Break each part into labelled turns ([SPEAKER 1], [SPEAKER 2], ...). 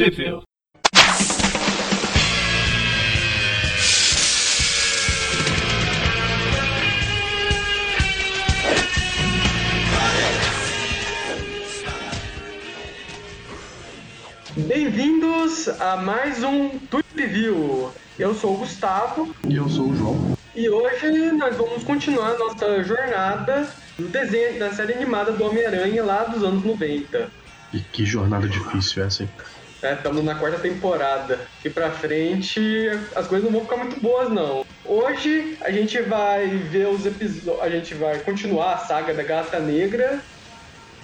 [SPEAKER 1] Sheffield.
[SPEAKER 2] Bem-vindos a mais um Tweet Review. Eu sou o Gustavo
[SPEAKER 3] E eu sou o João.
[SPEAKER 2] e hoje nós vamos continuar nossa jornada do desenho da série animada do Homem-Aranha lá dos anos 90.
[SPEAKER 3] E que jornada difícil essa, hein?
[SPEAKER 2] Estamos na quarta temporada. E pra frente as coisas não vão ficar muito boas, não. Hoje a gente vai ver os episódios. A gente vai continuar a saga da Gata Negra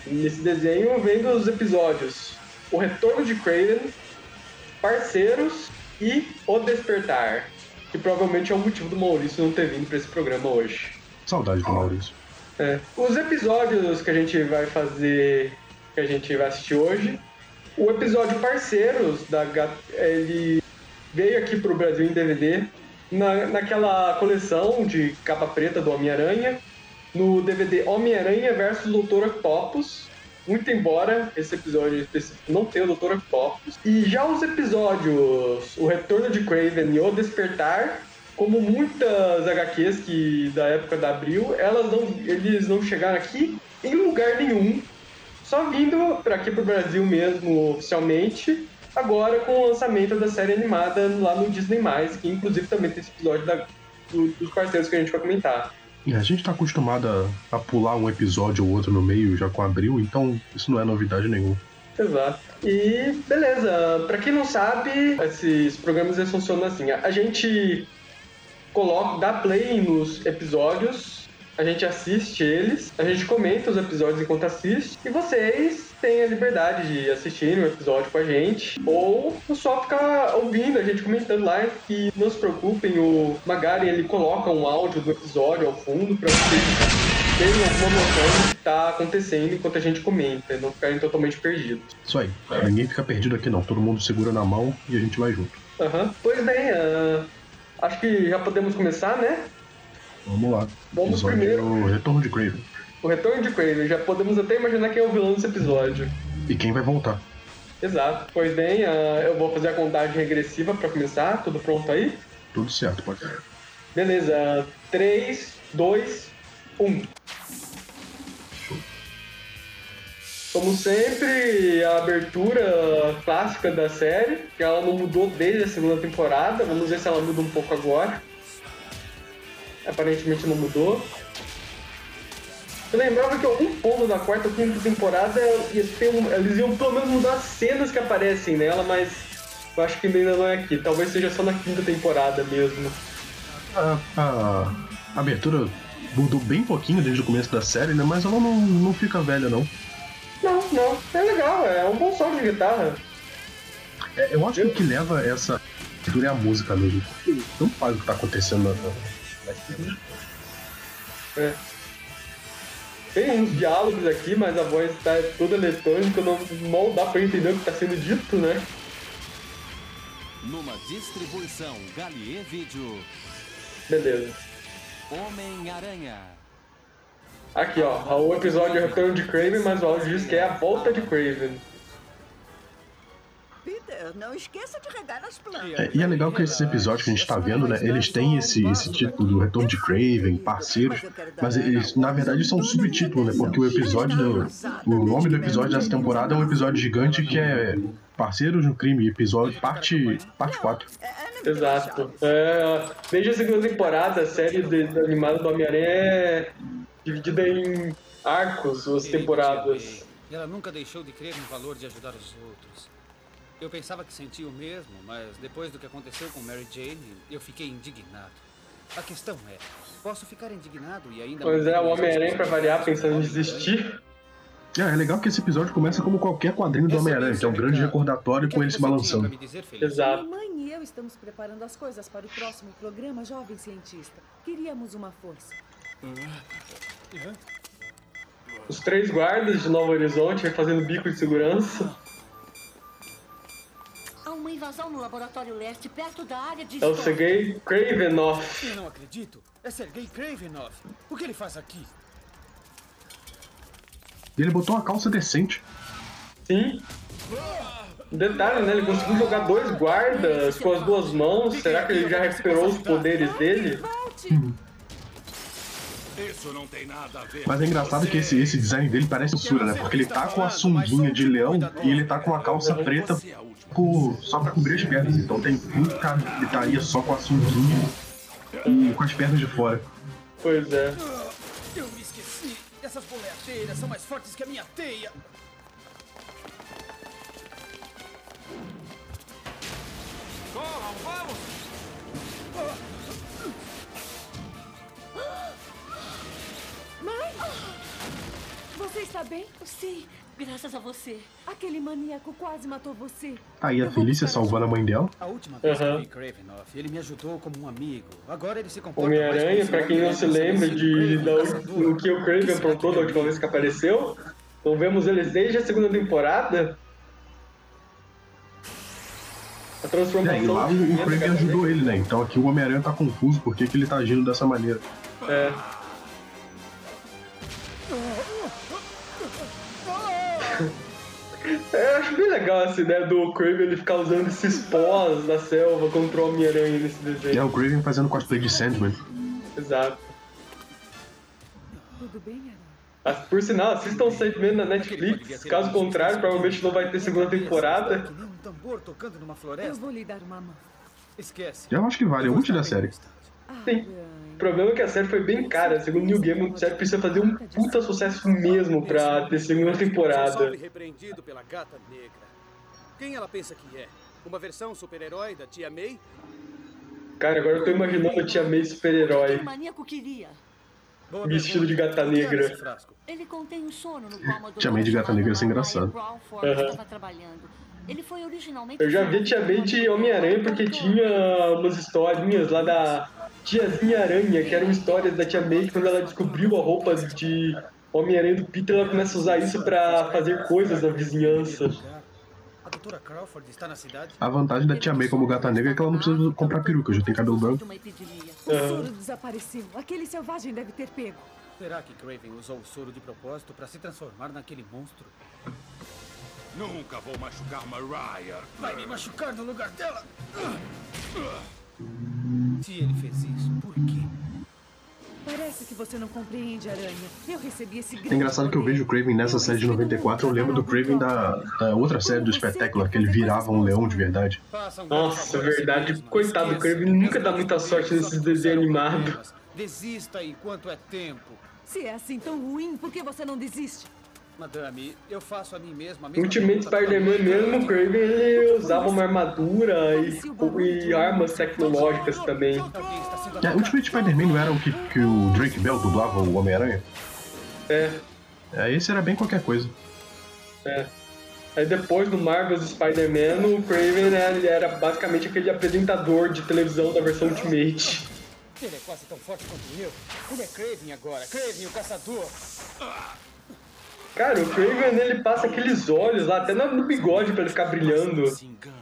[SPEAKER 2] nesse desenho, vendo os episódios O Retorno de Craven, Parceiros e O Despertar. Que provavelmente é o motivo do Maurício não ter vindo pra esse programa hoje.
[SPEAKER 3] Saudade do Maurício.
[SPEAKER 2] É. Os episódios que a gente vai fazer, que a gente vai assistir hoje, o episódio Parceiros da ele veio aqui pro Brasil em DVD na, naquela coleção de capa preta do Homem-Aranha, no DVD Homem-Aranha versus Doutor Octopus. Muito embora esse episódio específico não tenha o Doutor Octopus. E já os episódios O Retorno de Craven e O Despertar, como muitas HQs que da época da Abril, elas não, eles não chegaram aqui em lugar nenhum, só vindo para aqui pro Brasil mesmo oficialmente, agora com o lançamento da série animada lá no Disney+, que inclusive também tem esse episódio da- do- dos parceiros que a gente vai comentar.
[SPEAKER 3] E a gente tá acostumado a, a pular um episódio ou outro no meio já com abril, então isso não é novidade nenhuma.
[SPEAKER 2] Exato. E beleza, pra quem não sabe, esses programas eles funcionam assim. A gente coloca, dá play nos episódios, a gente assiste eles, a gente comenta os episódios enquanto assiste, e vocês têm a liberdade de assistir um episódio com a gente, ou só ficar ouvindo a gente comentando lá, e não se preocupem, o Magari ele coloca um áudio do episódio ao fundo pra vocês terem alguma noção do que tá acontecendo enquanto a gente comenta, e não ficarem totalmente perdidos.
[SPEAKER 3] Isso aí. Ninguém fica perdido aqui não. Todo mundo segura na mão e a gente vai junto.
[SPEAKER 2] Aham. Pois bem, ah, acho que já podemos começar, né?
[SPEAKER 3] Vamos lá.
[SPEAKER 2] Vamos
[SPEAKER 3] episódio
[SPEAKER 2] primeiro.
[SPEAKER 3] o Retorno de Craven.
[SPEAKER 2] O retorno de Craven, já podemos até imaginar quem é o vilão desse episódio.
[SPEAKER 3] E quem vai voltar?
[SPEAKER 2] Exato. Pois bem, ah, eu vou fazer a contagem regressiva pra começar. Tudo pronto aí?
[SPEAKER 3] Tudo certo, pode ser.
[SPEAKER 2] Beleza. 3, 2, 1. Como sempre, a abertura clássica da série, que ela não mudou desde a segunda temporada. Vamos ver se ela muda um pouco agora. Aparentemente não mudou. Eu lembrava que algum ponto da quarta ou quinta temporada ia ter um- eles iam pelo menos mudar as cenas que aparecem nela, mas eu acho que ainda não é aqui. Talvez seja só na quinta temporada mesmo.
[SPEAKER 3] A, a- a abertura mudou bem pouquinho desde o começo da série, né? Mas ela não, não fica velha, não.
[SPEAKER 2] Não, não, é legal, é um bom som de guitarra.
[SPEAKER 3] É, eu acho que o que leva essa abertura é a música mesmo. Não faz o que tá acontecendo na,
[SPEAKER 2] É. Tem uns diálogos aqui, mas a voz tá toda eletrônica, não mal dá pra entender o que tá sendo dito, né?
[SPEAKER 4] Numa distribuição Galier Vídeo,
[SPEAKER 2] Beleza.
[SPEAKER 4] Homem-Aranha.
[SPEAKER 2] Aqui, ó, o episódio é o Retorno de Craven, mas o áudio diz que é a volta de Craven.
[SPEAKER 5] Peter, não esqueça de regar as plantas.
[SPEAKER 3] É, e é legal que esses episódios que a gente tá vendo, né? Eles têm esse, esse título do Retorno de Craven, parceiros, mas eles, na verdade, são subtítulos, né? Porque o episódio, do, o nome do episódio dessa temporada é um episódio gigante que é Parceiros no Crime, episódio parte, parte 4.
[SPEAKER 2] Exato. É, desde a segunda temporada, a série de, de- animada do Homem-Aranha é dividida em arcos, as temporadas.
[SPEAKER 6] E ela nunca deixou de crer no valor de ajudar os outros. Eu pensava que sentia o mesmo, mas depois do que aconteceu com Mary Jane, eu fiquei indignado. A questão é, posso ficar indignado e ainda...
[SPEAKER 2] Pois é, o Homem-Aranha, pra variar, pensando em
[SPEAKER 6] corretas?
[SPEAKER 2] desistir.
[SPEAKER 3] É, é legal que esse episódio começa como qualquer quadrinho do Homem-Aranha, que é um grande recordatório com ele se balançando.
[SPEAKER 6] dizer?
[SPEAKER 2] Exato.
[SPEAKER 7] Mamãe e eu estamos preparando as coisas para o próximo programa Jovem Cientista. Queríamos uma força.
[SPEAKER 2] Os três guardas de Novo Horizonte fazendo bico de segurança.
[SPEAKER 8] Invasão no laboratório leste, perto da área de
[SPEAKER 2] É o. Sergei Kravenoff.
[SPEAKER 6] Eu não acredito. É Sergei Kravinoff. O que ele faz aqui?
[SPEAKER 3] Ele botou uma calça decente.
[SPEAKER 2] Sim. Detalhe, né? Ele conseguiu jogar dois guardas com as duas mãos. Será que ele já recuperou os poderes dele?
[SPEAKER 4] Isso
[SPEAKER 3] Mas é engraçado que esse, esse design dele parece censura, né? Porque ele tá com a sunguinha de leão e ele tá com a calça preta por, só pra cobrir as pernas. Então tem muito cara que estaria só com a sunguinha e com as pernas de fora.
[SPEAKER 2] Pois é.
[SPEAKER 6] Eu me esqueci. Essas boleadeiras são mais fortes que a minha teia.
[SPEAKER 4] Corram, vamos!
[SPEAKER 7] Mãe? Você está bem?
[SPEAKER 8] Sim, graças a você.
[SPEAKER 7] Aquele maníaco quase matou você.
[SPEAKER 3] Tá Aí a Felícia salvando a mãe dela.
[SPEAKER 6] A última vez
[SPEAKER 2] Aham.
[SPEAKER 6] que eu vi Kravinoff, ele me ajudou como um amigo. Agora ele se comporta
[SPEAKER 2] Homem-Aranha, pra quem não se lembra de
[SPEAKER 6] caçador.
[SPEAKER 2] do que o Craven aprontou da última vez que apareceu, então vemos eles desde a segunda temporada. A
[SPEAKER 3] É,
[SPEAKER 2] transformação.
[SPEAKER 3] e lá o, o
[SPEAKER 2] cara,
[SPEAKER 3] ajudou ele, né? Então aqui o Homem-Aranha tá confuso por que que ele tá agindo dessa maneira.
[SPEAKER 2] É. É, eu acho bem legal essa ideia do Craven ele ficar usando esses pós da selva contra o Homem-Aranha nesse
[SPEAKER 3] E é
[SPEAKER 2] desenho.
[SPEAKER 3] o Craven fazendo cosplay de Sandman.
[SPEAKER 2] Exato.
[SPEAKER 7] Tudo bem, Aranha?
[SPEAKER 2] Por sinal, assistam Sandman na Netflix. Caso contrário, provavelmente não vai ter segunda temporada.
[SPEAKER 6] Numa
[SPEAKER 7] Eu vou lhe dar uma mão.
[SPEAKER 6] Esquece.
[SPEAKER 3] Eu acho que vale, eu
[SPEAKER 6] vou
[SPEAKER 3] curti da série.
[SPEAKER 2] Sim. O problema é que a série foi bem cara. Segundo o New Game, a série precisa fazer um puta sucesso mesmo pra ter segunda temporada.
[SPEAKER 9] repreendido pela gata negra. Quem ela pensa que é? Uma versão super-herói da Tia May?
[SPEAKER 2] Cara, agora eu tô imaginando a Tia May
[SPEAKER 8] que
[SPEAKER 2] super-herói.
[SPEAKER 8] o maníaco queria?
[SPEAKER 2] Vestido de gata
[SPEAKER 6] que é
[SPEAKER 2] negra.
[SPEAKER 8] Ele contém um sono no uma
[SPEAKER 3] Tia May de gata negra ia ser engraçado.
[SPEAKER 8] Trabalhando. Ele foi originalmente
[SPEAKER 2] Eu já vi a Tia May de Homem-Aranha porque tinha umas historinhas lá da Tiazinha Aranha, que eram histórias da Tia May quando ela descobriu a roupa de Homem-Aranha do Peter, ela começa a usar isso pra fazer coisas na vizinhança.
[SPEAKER 6] A doutora Crawford está na cidade?
[SPEAKER 3] A vantagem da Tia May como gata negra é que ela não precisa comprar peruca, já tem cabelo branco.
[SPEAKER 8] epidemia.
[SPEAKER 7] O soro desapareceu. Aquele selvagem deve ter pego.
[SPEAKER 6] Será que Craven usou o soro de propósito para se transformar naquele monstro?
[SPEAKER 4] Nunca vou machucar Mariah.
[SPEAKER 6] Vai me machucar no lugar dela! Se ele fez isso, por quê?
[SPEAKER 7] Parece que você não compreende, Aranha. Eu recebi esse
[SPEAKER 3] É engraçado que eu vejo o Craven nessa série de 94, eu lembro do Craven da, da outra série do Spectacular, que ele virava um leão de verdade.
[SPEAKER 6] Grande
[SPEAKER 2] Nossa,
[SPEAKER 6] si
[SPEAKER 2] verdade. Coitado do. Craven, nunca dá muita sorte nesses desenhos animados.
[SPEAKER 6] Desista enquanto é tempo.
[SPEAKER 7] Se é assim tão ruim, por que você não desiste?
[SPEAKER 6] Madame, eu faço a mim mesma a mesma
[SPEAKER 2] Ultimate Spider-Man mesmo, o Craven ele usava uma armadura e, e armas tecnológicas também.
[SPEAKER 3] É. Ultimate Spider-Man não era o que, que o Drake Bell dublava o Homem-Aranha?
[SPEAKER 2] É,
[SPEAKER 3] É, esse era bem qualquer coisa.
[SPEAKER 2] é. Aí depois do Marvel's Spider-Man, o Craven né, ele era basicamente aquele apresentador de televisão da versão Ultimate.
[SPEAKER 6] Ele é quase tão forte quanto eu. Ele é Craven agora. Craven, o caçador.
[SPEAKER 2] Cara, o Craven ele passa aqueles olhos lá, até no bigode pra ele ficar brilhando.
[SPEAKER 4] Não se engane.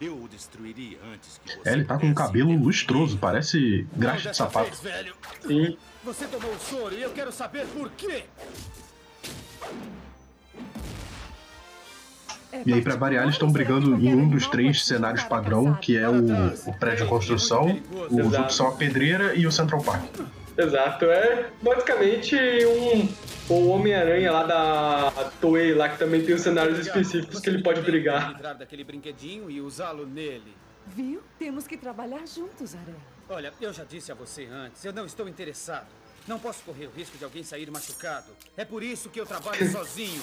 [SPEAKER 4] Eu o destruiria antes que você
[SPEAKER 3] É, ele tá com um cabelo lustroso, parece graxa de sapato.
[SPEAKER 6] vez, velho.
[SPEAKER 2] Sim.
[SPEAKER 6] Você tomou o soro e eu quero saber por quê.
[SPEAKER 7] É
[SPEAKER 3] E aí, pra variar, eles estão brigando em um dos três cenários padrão, que é o, o prédio de construção, os
[SPEAKER 2] Exato.
[SPEAKER 3] outros são a pedreira e o Central Park.
[SPEAKER 2] Exato, é basicamente um o Homem-Aranha lá da Toei lá que também tem os cenários específicos que ele pode brigar.
[SPEAKER 6] Livrar daquele brinquedinho e usá-lo nele.
[SPEAKER 7] Viu? Temos que trabalhar juntos, Aranha.
[SPEAKER 6] Olha, eu já disse a você antes, eu não estou interessado. Não posso correr o risco de alguém sair machucado. É por isso que eu trabalho sozinho.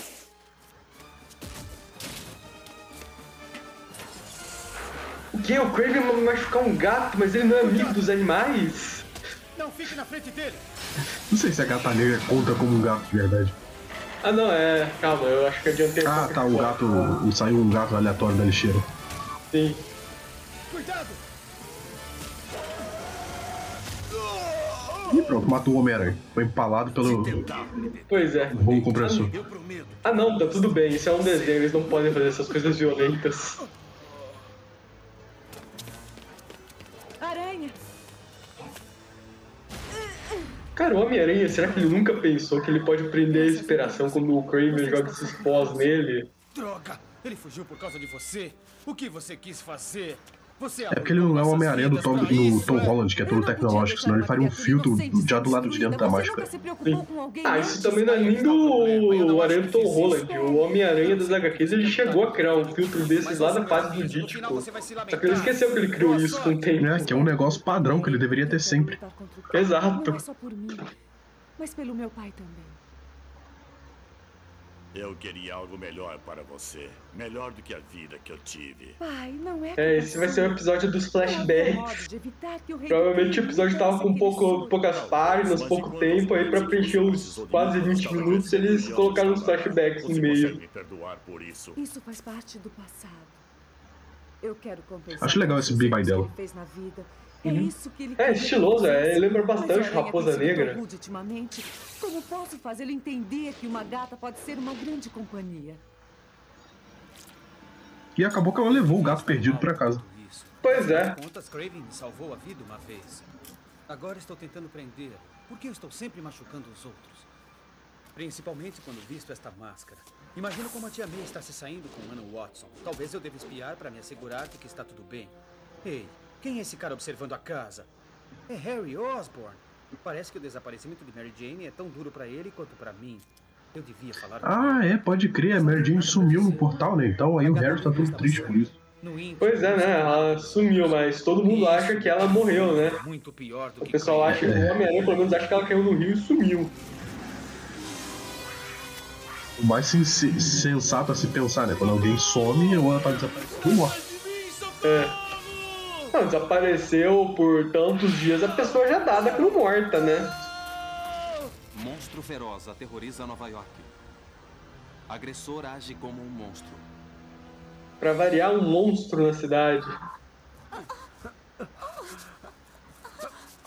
[SPEAKER 2] O que? O Craven vai machucar um gato, mas ele não é amigo dos animais?
[SPEAKER 6] Não fique na frente dele.
[SPEAKER 3] Não sei se a gata negra conta como um gato de verdade.
[SPEAKER 2] Ah não, é. Calma, eu acho que adiantei. um
[SPEAKER 3] Ah, tá, o gato. o- Saiu um gato aleatório da lixeira.
[SPEAKER 2] Sim.
[SPEAKER 6] Cuidado!
[SPEAKER 3] E pronto, matou o Homem-Aranha. Foi empalado pelo
[SPEAKER 2] Pois é.
[SPEAKER 3] rolo compressor.
[SPEAKER 2] Ah não, tá tudo bem, isso é um desenho, eles não podem fazer essas coisas violentas. Cara, o Homem-Aranha, será que ele nunca pensou que ele pode prender a inspiração quando o Kramer joga esses pós nele?
[SPEAKER 6] Droga! Ele fugiu por causa de você. O que você quis fazer?
[SPEAKER 3] É porque ele não é o Homem-Aranha do Tom, do Tom Holland, que é todo tecnológico, senão ele faria um filtro já do lado de dentro da máscara.
[SPEAKER 2] Ah, isso também não é nem do Aranha do Tom Holland. O Homem-Aranha das HQs ele chegou a criar um filtro desses lá da fase do Dítico. Só que ele esqueceu que ele criou isso com o tempo.
[SPEAKER 3] É, que é um negócio padrão que ele deveria ter sempre.
[SPEAKER 2] Exato.
[SPEAKER 7] Não é só por mim, mas pelo meu pai também.
[SPEAKER 4] Eu queria algo melhor para você. Melhor do que a vida que eu tive.
[SPEAKER 7] Pai, não é.
[SPEAKER 2] É, esse vai ser o episódio dos flashbacks. Provavelmente o episódio tava com pouco, poucas páginas, pouco tempo, aí pra preencher os quase 20 minutos eles colocaram os flashbacks no meio.
[SPEAKER 4] Isso.
[SPEAKER 7] Isso faz parte do passado. Eu quero compensar.
[SPEAKER 3] Acho legal esse Be By
[SPEAKER 7] fez na vida. É
[SPEAKER 2] Uhum.
[SPEAKER 7] isso que ele
[SPEAKER 2] É estiloso, é, lembra bastante Raposa Negra.
[SPEAKER 7] rude ultimamente. Como posso fazê-lo entender que uma gata pode ser uma grande companhia?
[SPEAKER 3] E acabou que ela levou o gato perdido pra casa.
[SPEAKER 2] Pois é.
[SPEAKER 6] Contas, Craven me salvou a vida uma vez. Agora estou tentando prender. Por que eu estou sempre machucando os outros? Principalmente quando visto esta máscara. Imagino como a tia May está se saindo com Anna Watson. Talvez eu deva espiar para me assegurar de que está tudo bem. Ei, quem é esse cara observando a casa? É Harry Osborn. Parece que o desaparecimento de Mary Jane é tão duro para ele quanto para mim. Eu devia falar com
[SPEAKER 3] Ah, é, pode crer, a Mary Jane sumiu no portal, né? Então aí o Harry tá todo triste por isso.
[SPEAKER 2] Pois é, né? Ela sumiu, mas todo mundo acha que ela morreu, né?
[SPEAKER 6] Muito pior do
[SPEAKER 2] O
[SPEAKER 6] que
[SPEAKER 2] pessoal acha que o Homem-Aranha, pelo menos, acha que ela caiu no rio e sumiu.
[SPEAKER 3] O mais sen- sensato a se pensar, né? Quando alguém some ou ela tá desaparecendo, morre.
[SPEAKER 2] É. Não, desapareceu por tantos dias, a pessoa já é dada como morta, né?
[SPEAKER 10] Monstro feroz aterroriza Nova York. Agressor age como um monstro.
[SPEAKER 2] Pra variar, um monstro na cidade.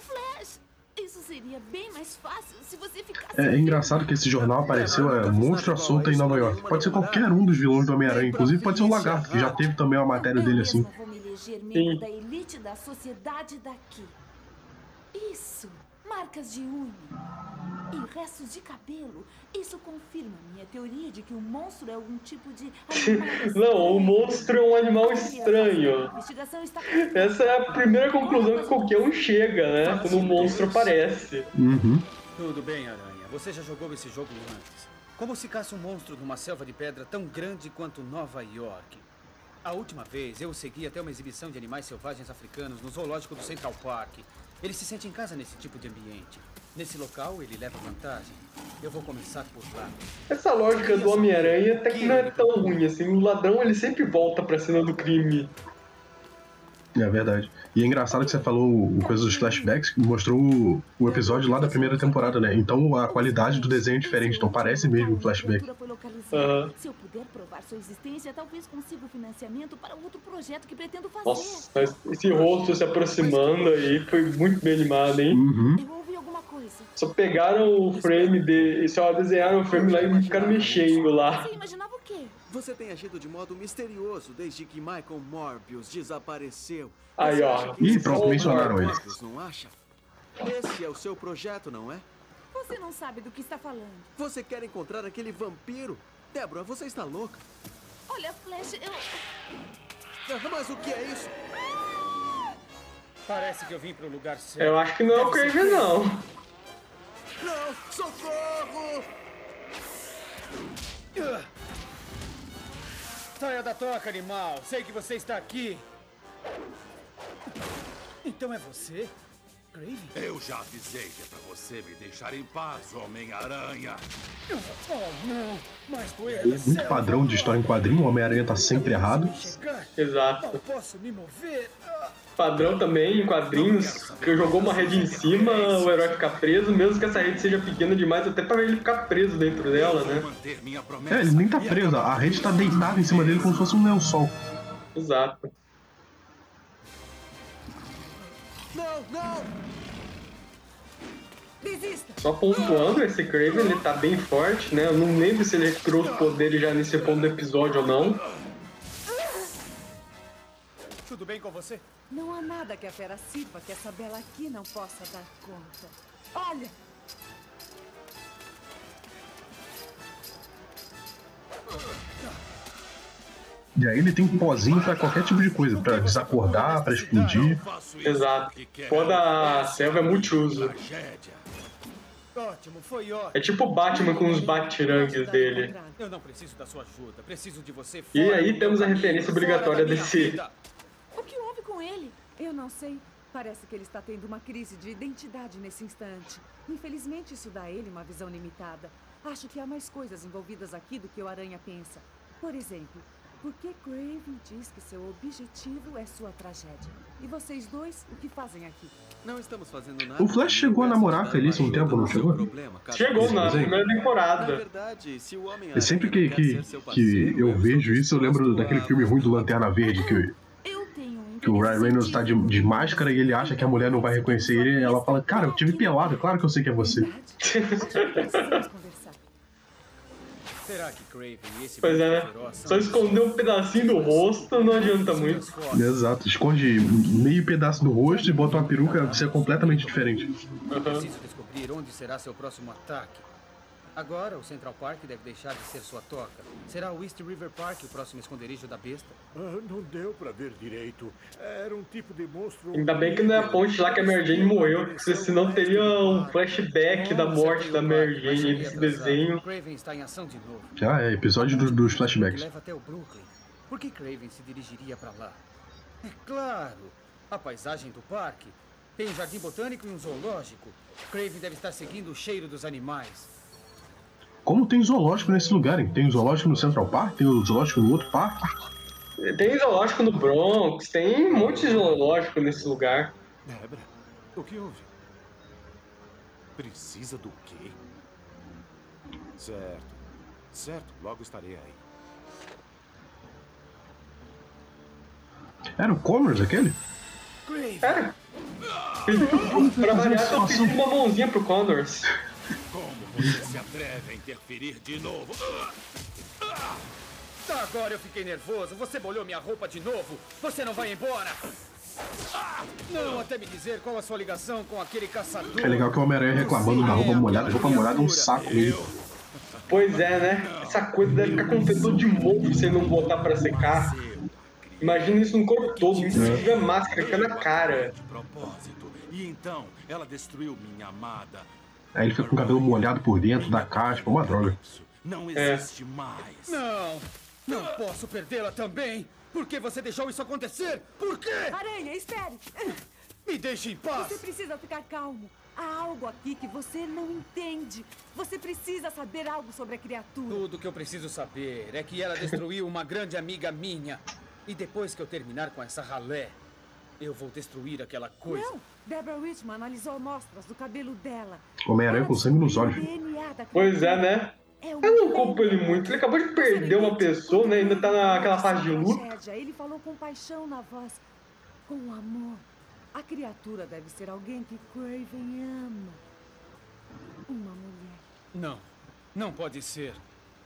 [SPEAKER 8] Flash, isso seria bem mais fácil se você ficasse.
[SPEAKER 3] É, é engraçado que esse jornal apareceu, é Monstro à Solta em Nova York. Pode ser qualquer um dos vilões do Homem-Aranha, inclusive pode ser o Lagarto, que já teve também uma matéria dele assim.
[SPEAKER 8] Eleger membro da elite da sociedade daqui. Isso, marcas de unha e restos de cabelo. Isso confirma minha teoria de que o monstro é algum tipo de animal
[SPEAKER 2] Não, o monstro é um animal estranho. Essa é a primeira conclusão que qualquer um chega, né? Quando o monstro aparece.
[SPEAKER 3] Uhum.
[SPEAKER 6] Tudo bem, Aranha. Você já jogou esse jogo antes. Como se caça um monstro numa selva de pedra tão grande quanto Nova York? A última vez eu o segui até uma exibição de animais selvagens africanos no zoológico do Central Park. Ele se sente em casa nesse tipo de ambiente. Nesse local, ele leva vantagem. Eu vou começar por lá.
[SPEAKER 2] Essa lógica do Homem-Aranha até que não é tão ruim assim. O ladrão ele sempre volta pra cena do crime.
[SPEAKER 3] É verdade. E é engraçado que você falou o coisa dos flashbacks, que mostrou o, o episódio lá da primeira temporada, né? Então a qualidade do desenho é diferente, então parece mesmo um flashback.
[SPEAKER 8] foi localizada. Se eu puder provar sua existência, talvez consiga o financiamento para outro projeto que pretendo fazer.
[SPEAKER 2] Nossa, mas esse rosto se aproximando aí foi muito bem animado, hein?
[SPEAKER 3] Uhum.
[SPEAKER 2] Só pegaram o frame de. Só desenharam o frame lá e ficaram mexendo lá.
[SPEAKER 8] Você imaginava?
[SPEAKER 11] Você tem agido de modo misterioso desde que Michael Morbius desapareceu.
[SPEAKER 2] Aí, ó.
[SPEAKER 3] Ih,
[SPEAKER 11] isso
[SPEAKER 3] pronto,
[SPEAKER 11] é
[SPEAKER 3] mencionaram ele.
[SPEAKER 11] Morbius, Não acha? Esse é o seu projeto, não é?
[SPEAKER 7] Você não sabe do que está falando.
[SPEAKER 11] Você quer encontrar aquele vampiro? Débora, você está louca?
[SPEAKER 8] Olha, Flash, eu.
[SPEAKER 11] Ah, Mas o que é isso?
[SPEAKER 6] Parece que eu vim para o lugar certo.
[SPEAKER 2] Eu acho que não é o Craven, não.
[SPEAKER 11] Não! Socorro!
[SPEAKER 6] Ah! Saia da toca, animal. Sei que você está aqui. Então é você? Craven?
[SPEAKER 4] Eu já avisei que é pra você me deixar em paz, Homem-Aranha.
[SPEAKER 6] Oh, não. Mas foi
[SPEAKER 3] É muito padrão de história em quadrinho, o Homem-Aranha tá sempre errado.
[SPEAKER 2] Exato.
[SPEAKER 6] Não posso me mover. Ah!
[SPEAKER 2] Padrão também em quadrinhos, que jogou uma rede em cima, o herói fica preso, mesmo que essa rede seja pequena demais, até pra ele ficar preso dentro dela, né?
[SPEAKER 3] É, ele nem tá preso, a rede tá deitada em cima dele como se fosse um lençol.
[SPEAKER 2] Exato.
[SPEAKER 11] Não, não!
[SPEAKER 7] Desista!
[SPEAKER 2] Só pontuando, esse Craven ele tá bem forte, né? Eu não lembro se ele recuperou os poderes já nesse ponto do episódio ou não.
[SPEAKER 6] Tudo bem com você?
[SPEAKER 7] Não há nada que a fera sirva que essa bela aqui não possa dar conta. Olha!
[SPEAKER 3] E aí ele tem pozinho pra qualquer tipo de coisa, pra desacordar, pra explodir.
[SPEAKER 2] Exato. Pó da selva é multiuso.
[SPEAKER 6] Ótimo, foi ótimo.
[SPEAKER 2] É tipo o Batman com os batirangues dele.
[SPEAKER 6] Eu não preciso da sua ajuda. Preciso de você
[SPEAKER 2] E aí temos a referência obrigatória desse-
[SPEAKER 8] com ele?
[SPEAKER 7] Eu não sei. Parece que ele está tendo uma crise de identidade nesse instante. Infelizmente, isso dá a ele uma visão limitada. Acho que há mais coisas envolvidas aqui do que o Aranha pensa. Por exemplo, por que Craven diz que seu objetivo é sua tragédia? E vocês dois, o que fazem aqui?
[SPEAKER 11] Não estamos fazendo nada.
[SPEAKER 3] O Flash chegou a namorar feliz um tempo, não chegou?
[SPEAKER 2] Chegou na primeira
[SPEAKER 11] Na
[SPEAKER 2] temporada.
[SPEAKER 11] verdade, se o homem
[SPEAKER 3] E sempre que, que, que eu vejo isso, eu lembro daquele filme ruim do Lanterna Verde, que, que o Ryan Reynolds tá de, de máscara e ele acha que a mulher não vai reconhecer ele. E ela fala, cara, eu tive pelado, claro que eu sei que é você.
[SPEAKER 7] Precisamos conversar.
[SPEAKER 6] Será que Craven e esse
[SPEAKER 2] Pois é, né? Só esconder um pedacinho do rosto não adianta muito.
[SPEAKER 3] Exato, esconde meio pedaço do rosto e bota uma peruca, você é completamente diferente.
[SPEAKER 6] Preciso descobrir onde será seu próximo ataque. Agora, o Central Park deve deixar de ser sua toca. Será o East River Park o próximo esconderijo da besta?
[SPEAKER 4] Ah, não deu pra ver direito. Era um tipo de monstro.
[SPEAKER 2] Ainda bem que não é a ponte lá que a Mary Jane morreu, porque senão teria um flashback da morte da Mary Jane nesse desenho.
[SPEAKER 6] Craven está em ação de novo.
[SPEAKER 3] Já é, episódio dos, flashbacks.
[SPEAKER 6] leva até o Brooklyn. Por que Craven se dirigiria para lá? É claro! A paisagem do parque. Tem um jardim botânico e um zoológico. Craven deve estar seguindo o cheiro dos animais.
[SPEAKER 3] Como tem zoológico nesse lugar, hein? Tem zoológico no Central Park, tem o zoológico no outro parque.
[SPEAKER 2] Tem zoológico no Bronx, tem um monte de zoológico nesse lugar.
[SPEAKER 4] Debra, o que houve? Precisa do quê? Certo. Certo, logo estarei aí.
[SPEAKER 3] Era o Commerce aquele?
[SPEAKER 2] É. Pra variar, eu pedi uma mãozinha pro Connors.
[SPEAKER 4] Você se atreve a interferir de novo?
[SPEAKER 6] Agora eu fiquei nervoso. Você molhou minha roupa de novo. Você não vai embora. Não até me dizer qual a sua ligação com aquele caçador.
[SPEAKER 3] É legal que o Homem-Aranha reclamando da roupa molhada. Roupa molhada é um saco mesmo.
[SPEAKER 2] Pois é, né? Essa coisa deve ficar com fedor de mofo se não botar pra secar. Imagina isso no corpo todo, inclusive a máscara fica na cara.
[SPEAKER 4] De propósito. E então, ela destruiu minha amada.
[SPEAKER 3] Aí ele fica com o cabelo molhado por dentro da caspa, uma droga.
[SPEAKER 4] Isso não
[SPEAKER 2] É.
[SPEAKER 4] existe mais.
[SPEAKER 6] Não! Não posso perdê-la também! Por que você deixou isso acontecer? Por quê?
[SPEAKER 7] Aranha, espere!
[SPEAKER 6] Me deixe em paz!
[SPEAKER 7] Você precisa ficar calmo. Há algo aqui que você não entende. Você precisa saber algo sobre a criatura.
[SPEAKER 6] Tudo que eu preciso saber é que ela destruiu uma grande amiga minha. E depois que eu terminar com essa ralé, eu vou destruir aquela coisa.
[SPEAKER 7] Não! Deborah Richman analisou amostras do cabelo dela.
[SPEAKER 3] Homem-Aranha com sangue nos olhos.
[SPEAKER 7] O DNA da
[SPEAKER 2] Pois é, né?
[SPEAKER 7] É
[SPEAKER 2] Eu não culpo ele muito. Ele acabou de perder uma pessoa, né? Ainda tá naquela fase de luto.
[SPEAKER 7] Tragédia. Ele falou com paixão na voz, com amor. A criatura deve ser alguém que Craven ama. Uma mulher.
[SPEAKER 6] Não, não pode ser.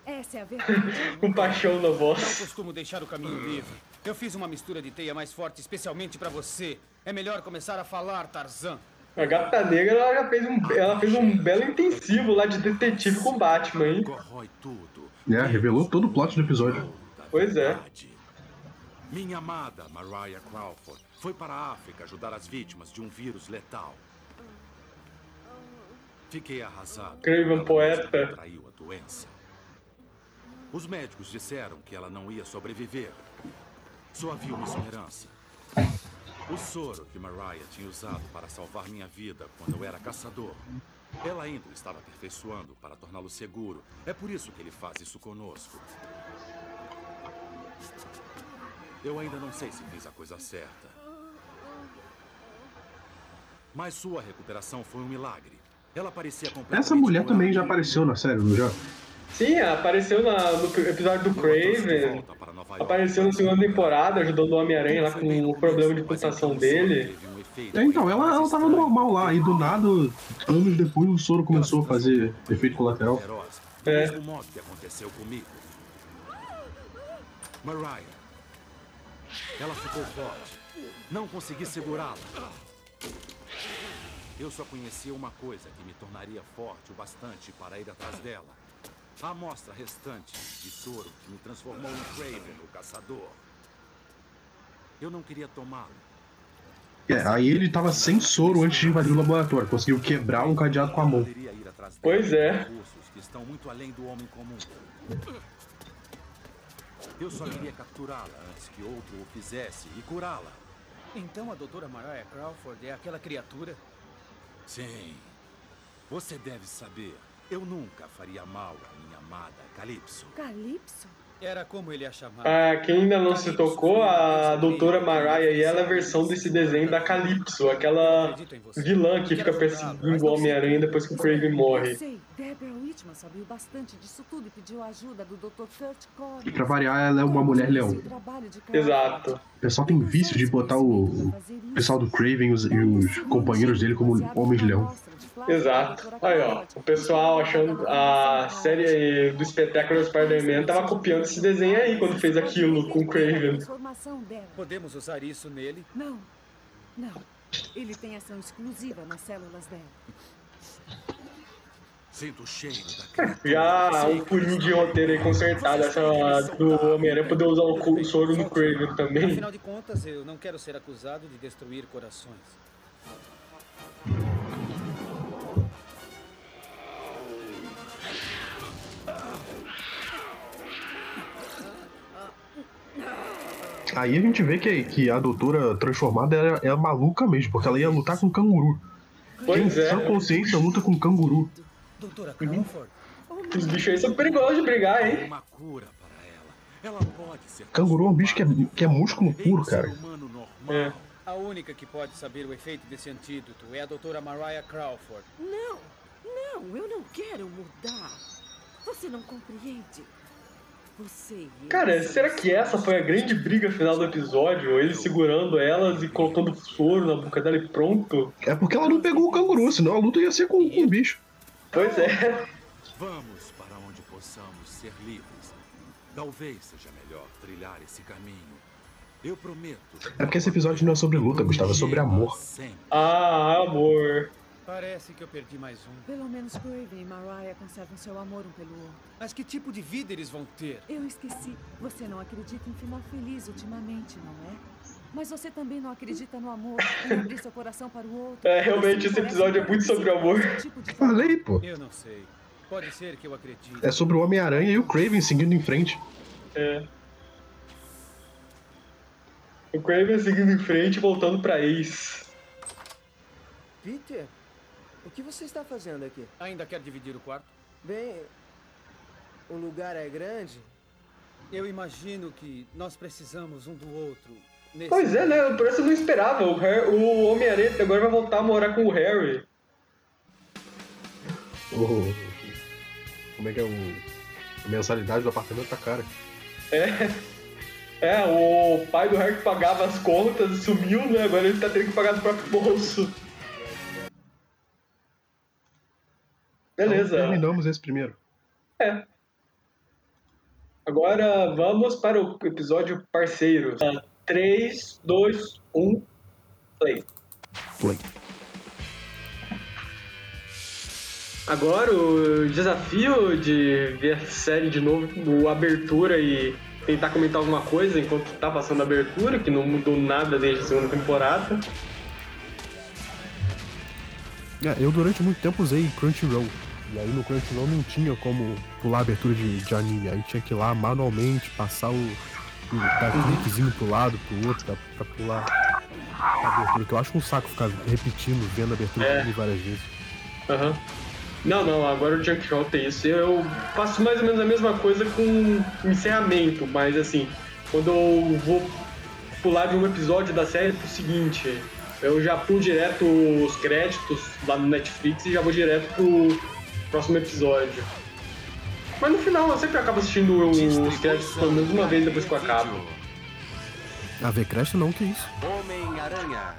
[SPEAKER 7] Essa é a verdade.
[SPEAKER 2] Com paixão na
[SPEAKER 6] Não
[SPEAKER 2] voz.
[SPEAKER 6] costumo deixar o caminho livre. Eu fiz uma mistura de teia mais forte especialmente pra você. É melhor começar a falar, Tarzan.
[SPEAKER 2] A Gata Negra ela já fez um, ela fez um belo intensivo lá de detetive com Batman, hein?
[SPEAKER 4] Corrói tudo.
[SPEAKER 3] É, revelou todo o plot do episódio.
[SPEAKER 2] Pois é.
[SPEAKER 4] Minha amada Mariah Crawford foi para a África ajudar as vítimas de um vírus letal. Fiquei arrasado.
[SPEAKER 2] Craven poeta.
[SPEAKER 4] contraiu a doença. Os médicos disseram que ela não ia sobreviver. Só havia uma esperança. O soro que Mariah tinha usado para salvar minha vida quando eu era caçador. Ela ainda o estava aperfeiçoando para torná-lo seguro. É por isso que ele faz isso conosco. Eu ainda não sei se fiz a coisa certa. Mas sua recuperação foi um milagre. Ela parecia completamente
[SPEAKER 3] Essa mulher também já apareceu na série, não já?
[SPEAKER 2] Sim, apareceu na- no episódio do Craven. Apareceu na segunda temporada, ajudando o Homem-Aranha lá com o problema de pulsação dele.
[SPEAKER 3] É, então, ela, ela tava normal lá, e do nada, anos depois, o soro começou a fazer efeito colateral.
[SPEAKER 2] É.
[SPEAKER 4] Mariah. Ela ficou forte. Não consegui segurá-la. Eu só conhecia uma coisa que me tornaria forte o bastante para ir atrás dela. A amostra restante de soro que me transformou em Craven, o caçador. Eu não queria tomá-lo.
[SPEAKER 3] É, aí ele tava sem soro antes de invadir o laboratório. Conseguiu quebrar um cadeado com a mão.
[SPEAKER 4] Poderia ir atrás
[SPEAKER 2] Pois é.
[SPEAKER 4] com recursos que estão muito além do homem comum. Eu só queria capturá-la antes que outro o fizesse e curá-la.
[SPEAKER 6] Então a doutora Mariah Crawford é aquela criatura?
[SPEAKER 4] Sim. Você deve saber. Eu nunca faria mal à minha amada Calypso.
[SPEAKER 7] Calypso?
[SPEAKER 6] Era como ele a chamava.
[SPEAKER 2] Pra quem ainda não se tocou, a doutora Mariah e ela é a versão desse desenho da Calypso, aquela vilã que fica perseguindo o Homem-Aranha depois que o Craven
[SPEAKER 7] Eu
[SPEAKER 2] morre.
[SPEAKER 7] sei, Deborah Whitman sabia bastante disso tudo e pediu ajuda do Dr. Kurt
[SPEAKER 3] E pra variar, ela é uma mulher leão.
[SPEAKER 2] Exato.
[SPEAKER 3] O pessoal tem vício de botar o, o pessoal do Craven e os, e os companheiros dele como homens leão.
[SPEAKER 2] Exato. Aí, ó. O pessoal achando a série do espetáculo Spider-Man tava copiando esse desenho aí quando fez aquilo com o Craven.
[SPEAKER 6] Podemos usar isso nele?
[SPEAKER 7] Não, não. Ele tem ação exclusiva nas células dela.
[SPEAKER 4] Sinto o cheiro da
[SPEAKER 2] Já um furinho de roteiro aí consertado, essa do Homem-Aranha poder usar o soro no Craven também.
[SPEAKER 6] Afinal de contas, eu não quero ser acusado de destruir corações.
[SPEAKER 3] Aí a gente vê que, que a doutora transformada é, é maluca mesmo, porque ela ia lutar com canguru.
[SPEAKER 2] Pois
[SPEAKER 3] Quem
[SPEAKER 2] é.
[SPEAKER 3] sã consciência luta com canguru.
[SPEAKER 6] Doutora Crawford?
[SPEAKER 2] Os bichos aí são perigosos de brigar, hein?
[SPEAKER 4] uma cura para ela. Ela pode ser
[SPEAKER 3] Canguru é um bicho que é, que é músculo puro, cara.
[SPEAKER 2] É.
[SPEAKER 6] A única que pode saber o efeito desse antídoto é a doutora Mariah Crawford.
[SPEAKER 8] Não, não, eu não quero mudar. Você não compreende. Você e
[SPEAKER 2] Cara, será que essa foi a grande briga final do episódio? Ele segurando elas e colocando soro na boca dela e pronto?
[SPEAKER 3] É porque ela não pegou o canguru, senão a luta ia ser com, com o bicho.
[SPEAKER 2] Pois é.
[SPEAKER 4] Vamos para onde possamos ser livres. Talvez seja melhor trilhar esse caminho. Eu prometo.
[SPEAKER 3] É porque esse episódio não é sobre luta, Gustavo, é sobre amor.
[SPEAKER 2] Ah, amor.
[SPEAKER 6] Parece que eu perdi mais um.
[SPEAKER 7] Pelo menos Craven e Mariah conservam seu amor um pelo outro.
[SPEAKER 6] Mas que tipo de vida eles vão ter?
[SPEAKER 7] Eu esqueci. Você não acredita em final feliz ultimamente, não é? Mas você também não acredita no amor, em abrir seu coração para o outro.
[SPEAKER 2] É, realmente, esse episódio é muito sobre amor.
[SPEAKER 7] tipo
[SPEAKER 3] Falei, pô.
[SPEAKER 6] Eu não sei. Pode ser que eu acredite.
[SPEAKER 3] É sobre o Homem-Aranha e o Craven seguindo em frente.
[SPEAKER 2] É. O Craven seguindo em frente, voltando pra ex.
[SPEAKER 11] Peter, o que você está fazendo aqui?
[SPEAKER 6] Ainda quer dividir o quarto?
[SPEAKER 11] Bem, o lugar é grande.
[SPEAKER 6] Eu imagino que nós precisamos um do outro. Nesse
[SPEAKER 2] Pois é, né? Por isso eu não esperava. O, o Homem-Aranha agora vai voltar a morar com o Harry.
[SPEAKER 3] O- Como é que é o. A mensalidade do apartamento tá cara.
[SPEAKER 2] É. É, o pai do Harry que pagava as contas sumiu, né? Agora ele tá tendo que pagar do próprio bolso. Beleza.
[SPEAKER 3] Terminamos esse primeiro.
[SPEAKER 2] É. Agora vamos para o episódio parceiro. 3, 2, 1, play.
[SPEAKER 3] Play.
[SPEAKER 2] Agora o desafio de ver a série de novo, o abertura e tentar comentar alguma coisa enquanto tá passando a abertura, que não mudou nada desde a segunda temporada.
[SPEAKER 3] É, eu durante muito tempo usei Crunchyroll. E aí no Crunchyroll não tinha como pular a abertura de, de anime. Aí tinha que ir lá manualmente, passar o. o dar cliquezinho pro lado, pro outro, pra, pra pular a abertura. Que eu acho um saco ficar repetindo, vendo a abertura
[SPEAKER 2] É.
[SPEAKER 3] várias vezes.
[SPEAKER 2] Aham. Não, não, agora o Junk Show tem isso. Eu faço mais ou menos a mesma coisa com encerramento, mas assim, quando eu vou pular de um episódio da série pro seguinte, eu já pulo direto os créditos lá no Netflix e já vou direto pro próximo episódio. Mas no final eu sempre acabo assistindo os créditos pelo menos uma vez depois que eu acabo.
[SPEAKER 3] A V-Crest não, que isso.
[SPEAKER 12] Homem-Aranha.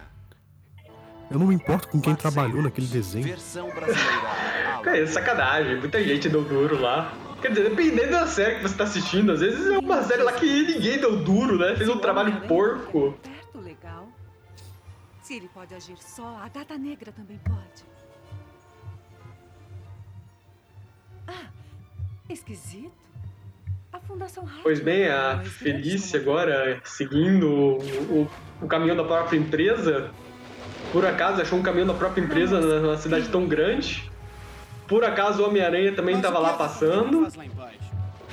[SPEAKER 3] Eu não me importo com quem trabalhou naquele desenho.
[SPEAKER 12] Brasileira.
[SPEAKER 2] É, sacanagem, muita gente deu duro lá. Quer dizer, dependendo da série que você tá assistindo, às vezes é uma série lá que ninguém deu duro, né? Fez um trabalho porco.
[SPEAKER 7] Perto, legal. Se ele pode agir só, a gata negra também pode. Ah, Esquisito. A Fundação Rádio
[SPEAKER 2] Pois bem, a Felícia agora, seguindo o, o, o caminho da própria empresa, por acaso achou um caminho da própria empresa na- numa cidade tão grande. Por acaso o Homem-Aranha também estava lá passando.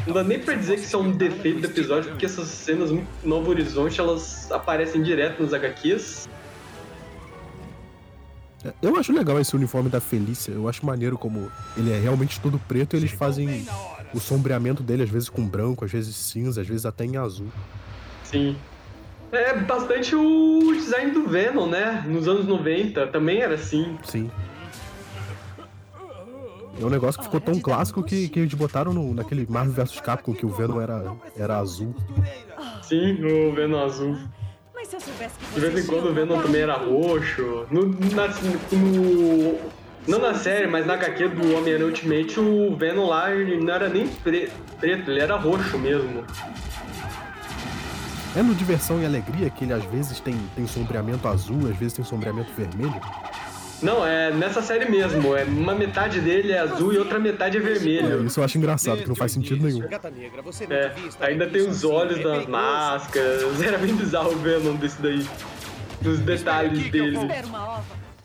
[SPEAKER 2] Não dá nem pra dizer que isso é um defeito do episódio, porque essas cenas no Novo Horizonte elas aparecem direto nos HQs.
[SPEAKER 3] É, Eu acho legal esse uniforme da Felícia. Eu acho maneiro como ele é realmente todo preto e eles fazem o sombreamento dele, às vezes com branco, às vezes cinza, às vezes até em azul.
[SPEAKER 2] Sim. É bastante o design do Venom, né? Nos anos 90 também era assim.
[SPEAKER 3] Sim. É um negócio que ficou tão clássico que, que eles botaram no, naquele Marvel vs Capcom que o Venom era, era azul.
[SPEAKER 2] Sim, o Venom azul.
[SPEAKER 7] Mas se eu soubesse que
[SPEAKER 2] De vez em quando o Venom também era roxo. No, na, no, não na série, mas na HQ do Homem-Aranha Ultimate, o Venom lá ele não era nem pre- preto, ele era roxo mesmo.
[SPEAKER 3] É no Diversão e Alegria que ele às vezes tem, tem sombreamento azul, às vezes tem sombreamento vermelho.
[SPEAKER 2] Não, é nessa série mesmo. É uma metade dele é azul e outra metade é
[SPEAKER 3] É,
[SPEAKER 2] vermelho.
[SPEAKER 3] isso eu acho engraçado, que não faz sentido nenhum.
[SPEAKER 2] É, ainda tem os olhos
[SPEAKER 13] é
[SPEAKER 2] das máscaras. Era bem bizarro o Venom desse daí. Dos detalhes dele.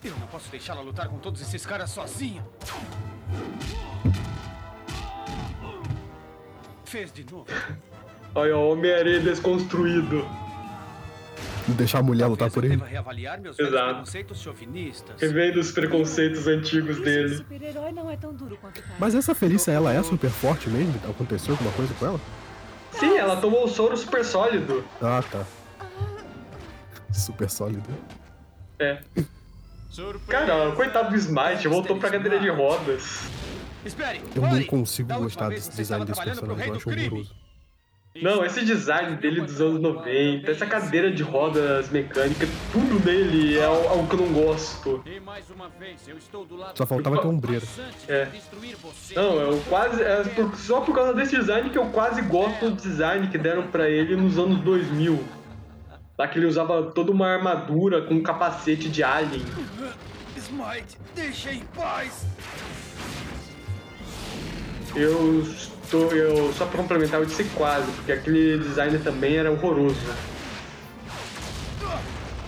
[SPEAKER 6] Eu não posso deixá-la lutar com todos esses caras sozinha. Fez de novo.
[SPEAKER 2] Olha, o Homem-Aranha desconstruído.
[SPEAKER 3] Deixar a mulher lutar por ele.
[SPEAKER 2] Exato. Revendo os preconceitos antigos dele.
[SPEAKER 7] é.
[SPEAKER 3] Mas essa Felícia, ela é super forte mesmo? Aconteceu alguma coisa com ela?
[SPEAKER 2] Sim, ela tomou o soro super sólido.
[SPEAKER 3] Ah, tá. Super sólido.
[SPEAKER 2] É. Cara, coitado do Smite, voltou pra cadeira de rodas.
[SPEAKER 6] Espere!
[SPEAKER 3] Eu não consigo gostar desse design desse personagem, eu acho horroroso.
[SPEAKER 2] Não, esse design dele dos anos 90, essa cadeira de rodas mecânica, tudo nele é al- algo que eu não gosto.
[SPEAKER 3] Só faltava ter ombreira.
[SPEAKER 2] É. Não, eu quase. É por- só por causa desse design que eu quase gosto do design que deram pra ele nos anos 2000. Lá que ele usava toda uma armadura com um capacete de alien.
[SPEAKER 6] Smite, deixa em paz!
[SPEAKER 2] Eu estou. Eu, só pra complementar, eu disse quase, porque aquele design também era horroroso.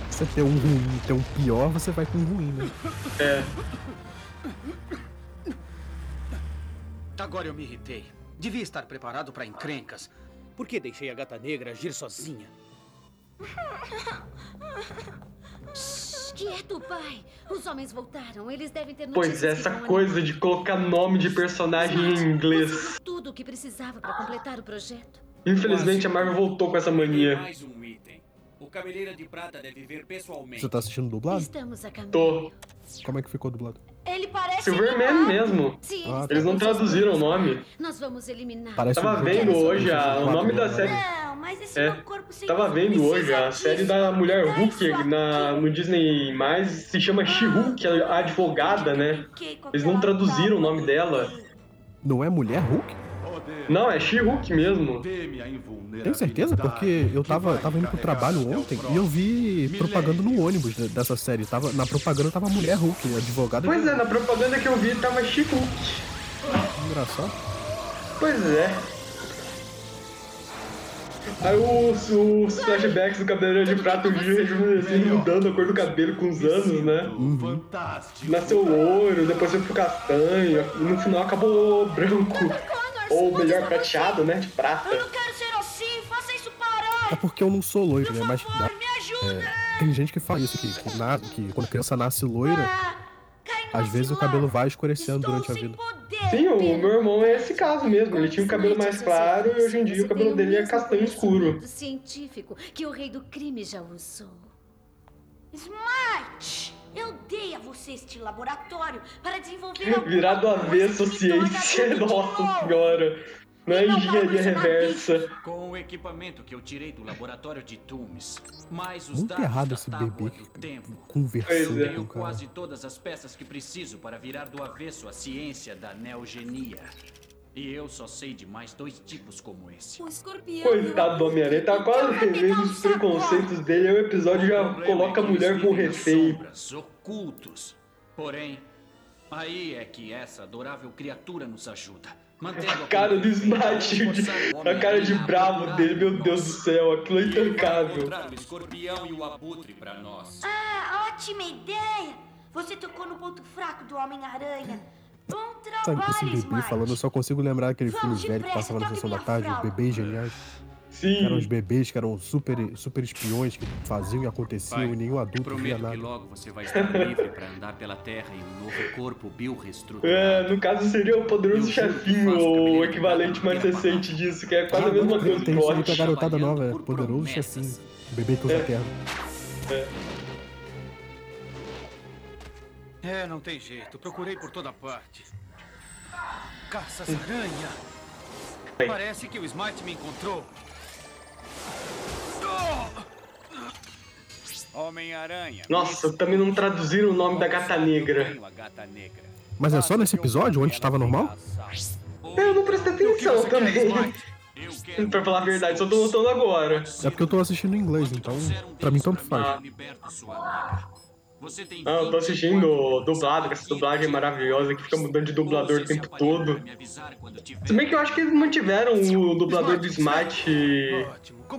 [SPEAKER 3] Se você ter um ruim e ter um pior, você vai com um ruim, né?
[SPEAKER 2] É.
[SPEAKER 6] Agora eu me irritei. Devia estar preparado para encrencas.
[SPEAKER 13] Por que deixei a Gata Negra agir sozinha?
[SPEAKER 8] Quieto, pai. Os homens voltaram. Eles devem ter
[SPEAKER 2] Pois essa coisa de colocar nome de personagem em inglês.
[SPEAKER 8] tudo o que precisava para completar o projeto.
[SPEAKER 2] Infelizmente a Marvel voltou com essa mania.
[SPEAKER 14] Mais um item. O Cabeleira de Prata deve ver pessoalmente.
[SPEAKER 3] Você tá assistindo dublado?
[SPEAKER 8] Estamos a caminho.
[SPEAKER 2] Tô.
[SPEAKER 3] Como é que ficou dublado?
[SPEAKER 8] Ele parece
[SPEAKER 2] Silverman mesmo.
[SPEAKER 8] Se
[SPEAKER 3] Ah,
[SPEAKER 2] Eles não traduziram o nome.
[SPEAKER 8] Nós vamos eliminar.
[SPEAKER 3] Parece
[SPEAKER 2] Tava
[SPEAKER 3] um
[SPEAKER 2] vendo hoje a- o nome da série.
[SPEAKER 8] Não, mas esse
[SPEAKER 2] É,
[SPEAKER 8] meu corpo sem
[SPEAKER 2] tava vendo hoje a
[SPEAKER 8] disso.
[SPEAKER 2] série da Mulher Hulk na, no Disney mais se chama She-Hulk, a advogada, né? Eles não traduziram o nome dela.
[SPEAKER 3] Não é mulher Hulk?
[SPEAKER 2] Não, é She-Hulk mesmo.
[SPEAKER 3] Tem certeza? Porque eu tava, tava indo pro trabalho ontem e eu vi propaganda no ônibus de- dessa série. Tava, na propaganda tava mulher Hulk, advogada.
[SPEAKER 2] Pois é, na propaganda que eu vi tava She-Hulk.
[SPEAKER 3] Engraçado.
[SPEAKER 2] Pois é. Aí os, os flashbacks do Cabeleiro de Prata, rejuvenescendo, mudando a cor do cabelo com os anos, né?
[SPEAKER 3] Uhum.
[SPEAKER 2] Nasceu loiro, depois foi pro castanho, no final acabou branco. Ou melhor, prateado, né? De prata.
[SPEAKER 8] Eu não quero ser assim. Faça isso parar.
[SPEAKER 3] É porque eu não sou loiro, né? Mas
[SPEAKER 8] Por me ajuda.
[SPEAKER 3] é, tem gente que fala isso, que, que, na- que quando a criança nasce loira, às vezes o cabelo vai escurecendo durante a vida.
[SPEAKER 2] Sim, o meu irmão é esse caso mesmo. Ele tinha o cabelo mais claro e hoje em dia o cabelo dele é castanho escuro.
[SPEAKER 8] científico que o rei do crime já usou. Smite! Eu dei a você este laboratório para desenvolver
[SPEAKER 2] Virado avesso ciência, nossa senhora. Não é engenharia reversa.
[SPEAKER 14] Com o equipamento que eu tirei do laboratório de Tumes, mais os
[SPEAKER 3] Muito
[SPEAKER 14] dados
[SPEAKER 3] errado
[SPEAKER 14] da
[SPEAKER 3] esse
[SPEAKER 14] tábua
[SPEAKER 3] bebê
[SPEAKER 14] do tempo.
[SPEAKER 3] conversando
[SPEAKER 2] é.
[SPEAKER 3] com
[SPEAKER 14] quase todas as peças que preciso para virar do avesso a ciência da neogenia. E eu só sei de mais dois tipos como esse.
[SPEAKER 8] O escorpião.
[SPEAKER 2] Coitado do Homem-Aranha, tá quase revendo os preconceitos dele. Aí o episódio já coloca a mulher com refém.
[SPEAKER 14] Sombras, ocultos. Porém, aí é que essa adorável criatura nos ajuda.
[SPEAKER 2] A cara do Smite, a cara de bravo dele, meu Deus do céu, aquilo é intancável.
[SPEAKER 14] o escorpião e o abutre pra nós.
[SPEAKER 8] Ah, ótima ideia! Você tocou no ponto fraco do Homem-Aranha.
[SPEAKER 3] Sabe, esse
[SPEAKER 8] trabalho,
[SPEAKER 3] bebê falando, eu só consigo lembrar aquele filme velho que passava na sessão da tarde,
[SPEAKER 8] flauta.
[SPEAKER 3] Bebês Geniais.
[SPEAKER 2] Sim.
[SPEAKER 3] Eram os bebês que eram super, super espiões, que faziam e aconteciam
[SPEAKER 14] Pai,
[SPEAKER 3] e nenhum adulto via
[SPEAKER 14] Prometo que
[SPEAKER 3] nada.
[SPEAKER 14] logo você vai estar livre pra andar pela Terra em um novo corpo bioreestruturado.
[SPEAKER 2] É, no caso seria o poderoso chefinho, o equivalente mais recente disso, que é quase a mesma coisa
[SPEAKER 3] Tem
[SPEAKER 2] do
[SPEAKER 3] isso aí pra garotada nova, é poderoso chefinho. Bebê que usa terno.
[SPEAKER 6] É, não tem jeito. Procurei por toda parte. Caças-aranha. Parece que o Smite me encontrou.
[SPEAKER 14] Homem-Aranha.
[SPEAKER 2] Nossa, também não traduziram o nome da gata negra.
[SPEAKER 3] Mas é só nesse episódio onde estava normal?
[SPEAKER 2] Eu não prestei atenção também. pra falar a verdade, só tô notando agora.
[SPEAKER 3] É porque eu tô assistindo em inglês, então pra mim tanto faz.
[SPEAKER 14] Você tem
[SPEAKER 2] Ah, eu tô assistindo dublado, com essa dublagem maravilhosa que fica mudando de dublador o tempo todo. Se bem que eu acho que eles mantiveram o dublador do Smite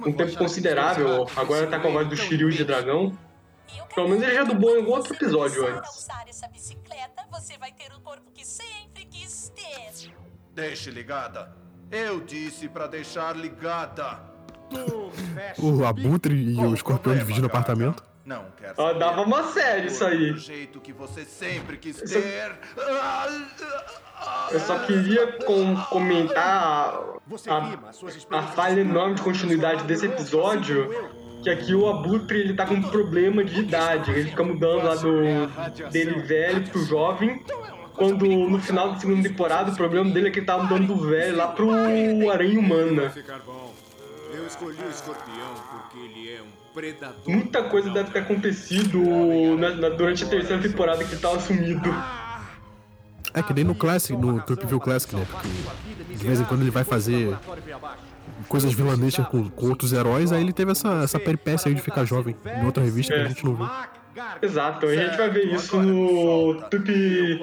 [SPEAKER 2] um tempo considerável. Agora tá com a voz do Shiryu de dragão. Pelo menos ele já dublou em algum outro episódio antes.
[SPEAKER 15] o.
[SPEAKER 16] Deixe ligada. Eu disse pra deixar ligada.
[SPEAKER 3] O Abutre e o Escorpião dividindo apartamento.
[SPEAKER 16] Não quer
[SPEAKER 2] Ah, dava uma série isso aí.
[SPEAKER 16] Do jeito que você sempre quis ter.
[SPEAKER 2] Eu só queria com- comentar a, a, a falha enorme de continuidade desse episódio. Que aqui o Abutre ele tá com um problema de idade. Ele fica mudando lá do dele velho pro jovem. Quando no final da segunda temporada o problema dele é que ele tá mudando do velho lá pro Aranha Humana.
[SPEAKER 17] Eu escolhi o escorpião porque ele é um predador.
[SPEAKER 2] Muita coisa deve ter acontecido na- na- durante a terceira temporada que ele tava sumido.
[SPEAKER 3] É que nem no Classic, no Trip View Classic, né? Porque de vez em quando ele vai fazer coisas vilanescas com, com outros heróis, aí ele teve essa, essa peripécia aí de ficar jovem em outra revista que a gente não viu.
[SPEAKER 2] Exato, a gente vai ver isso no Tupi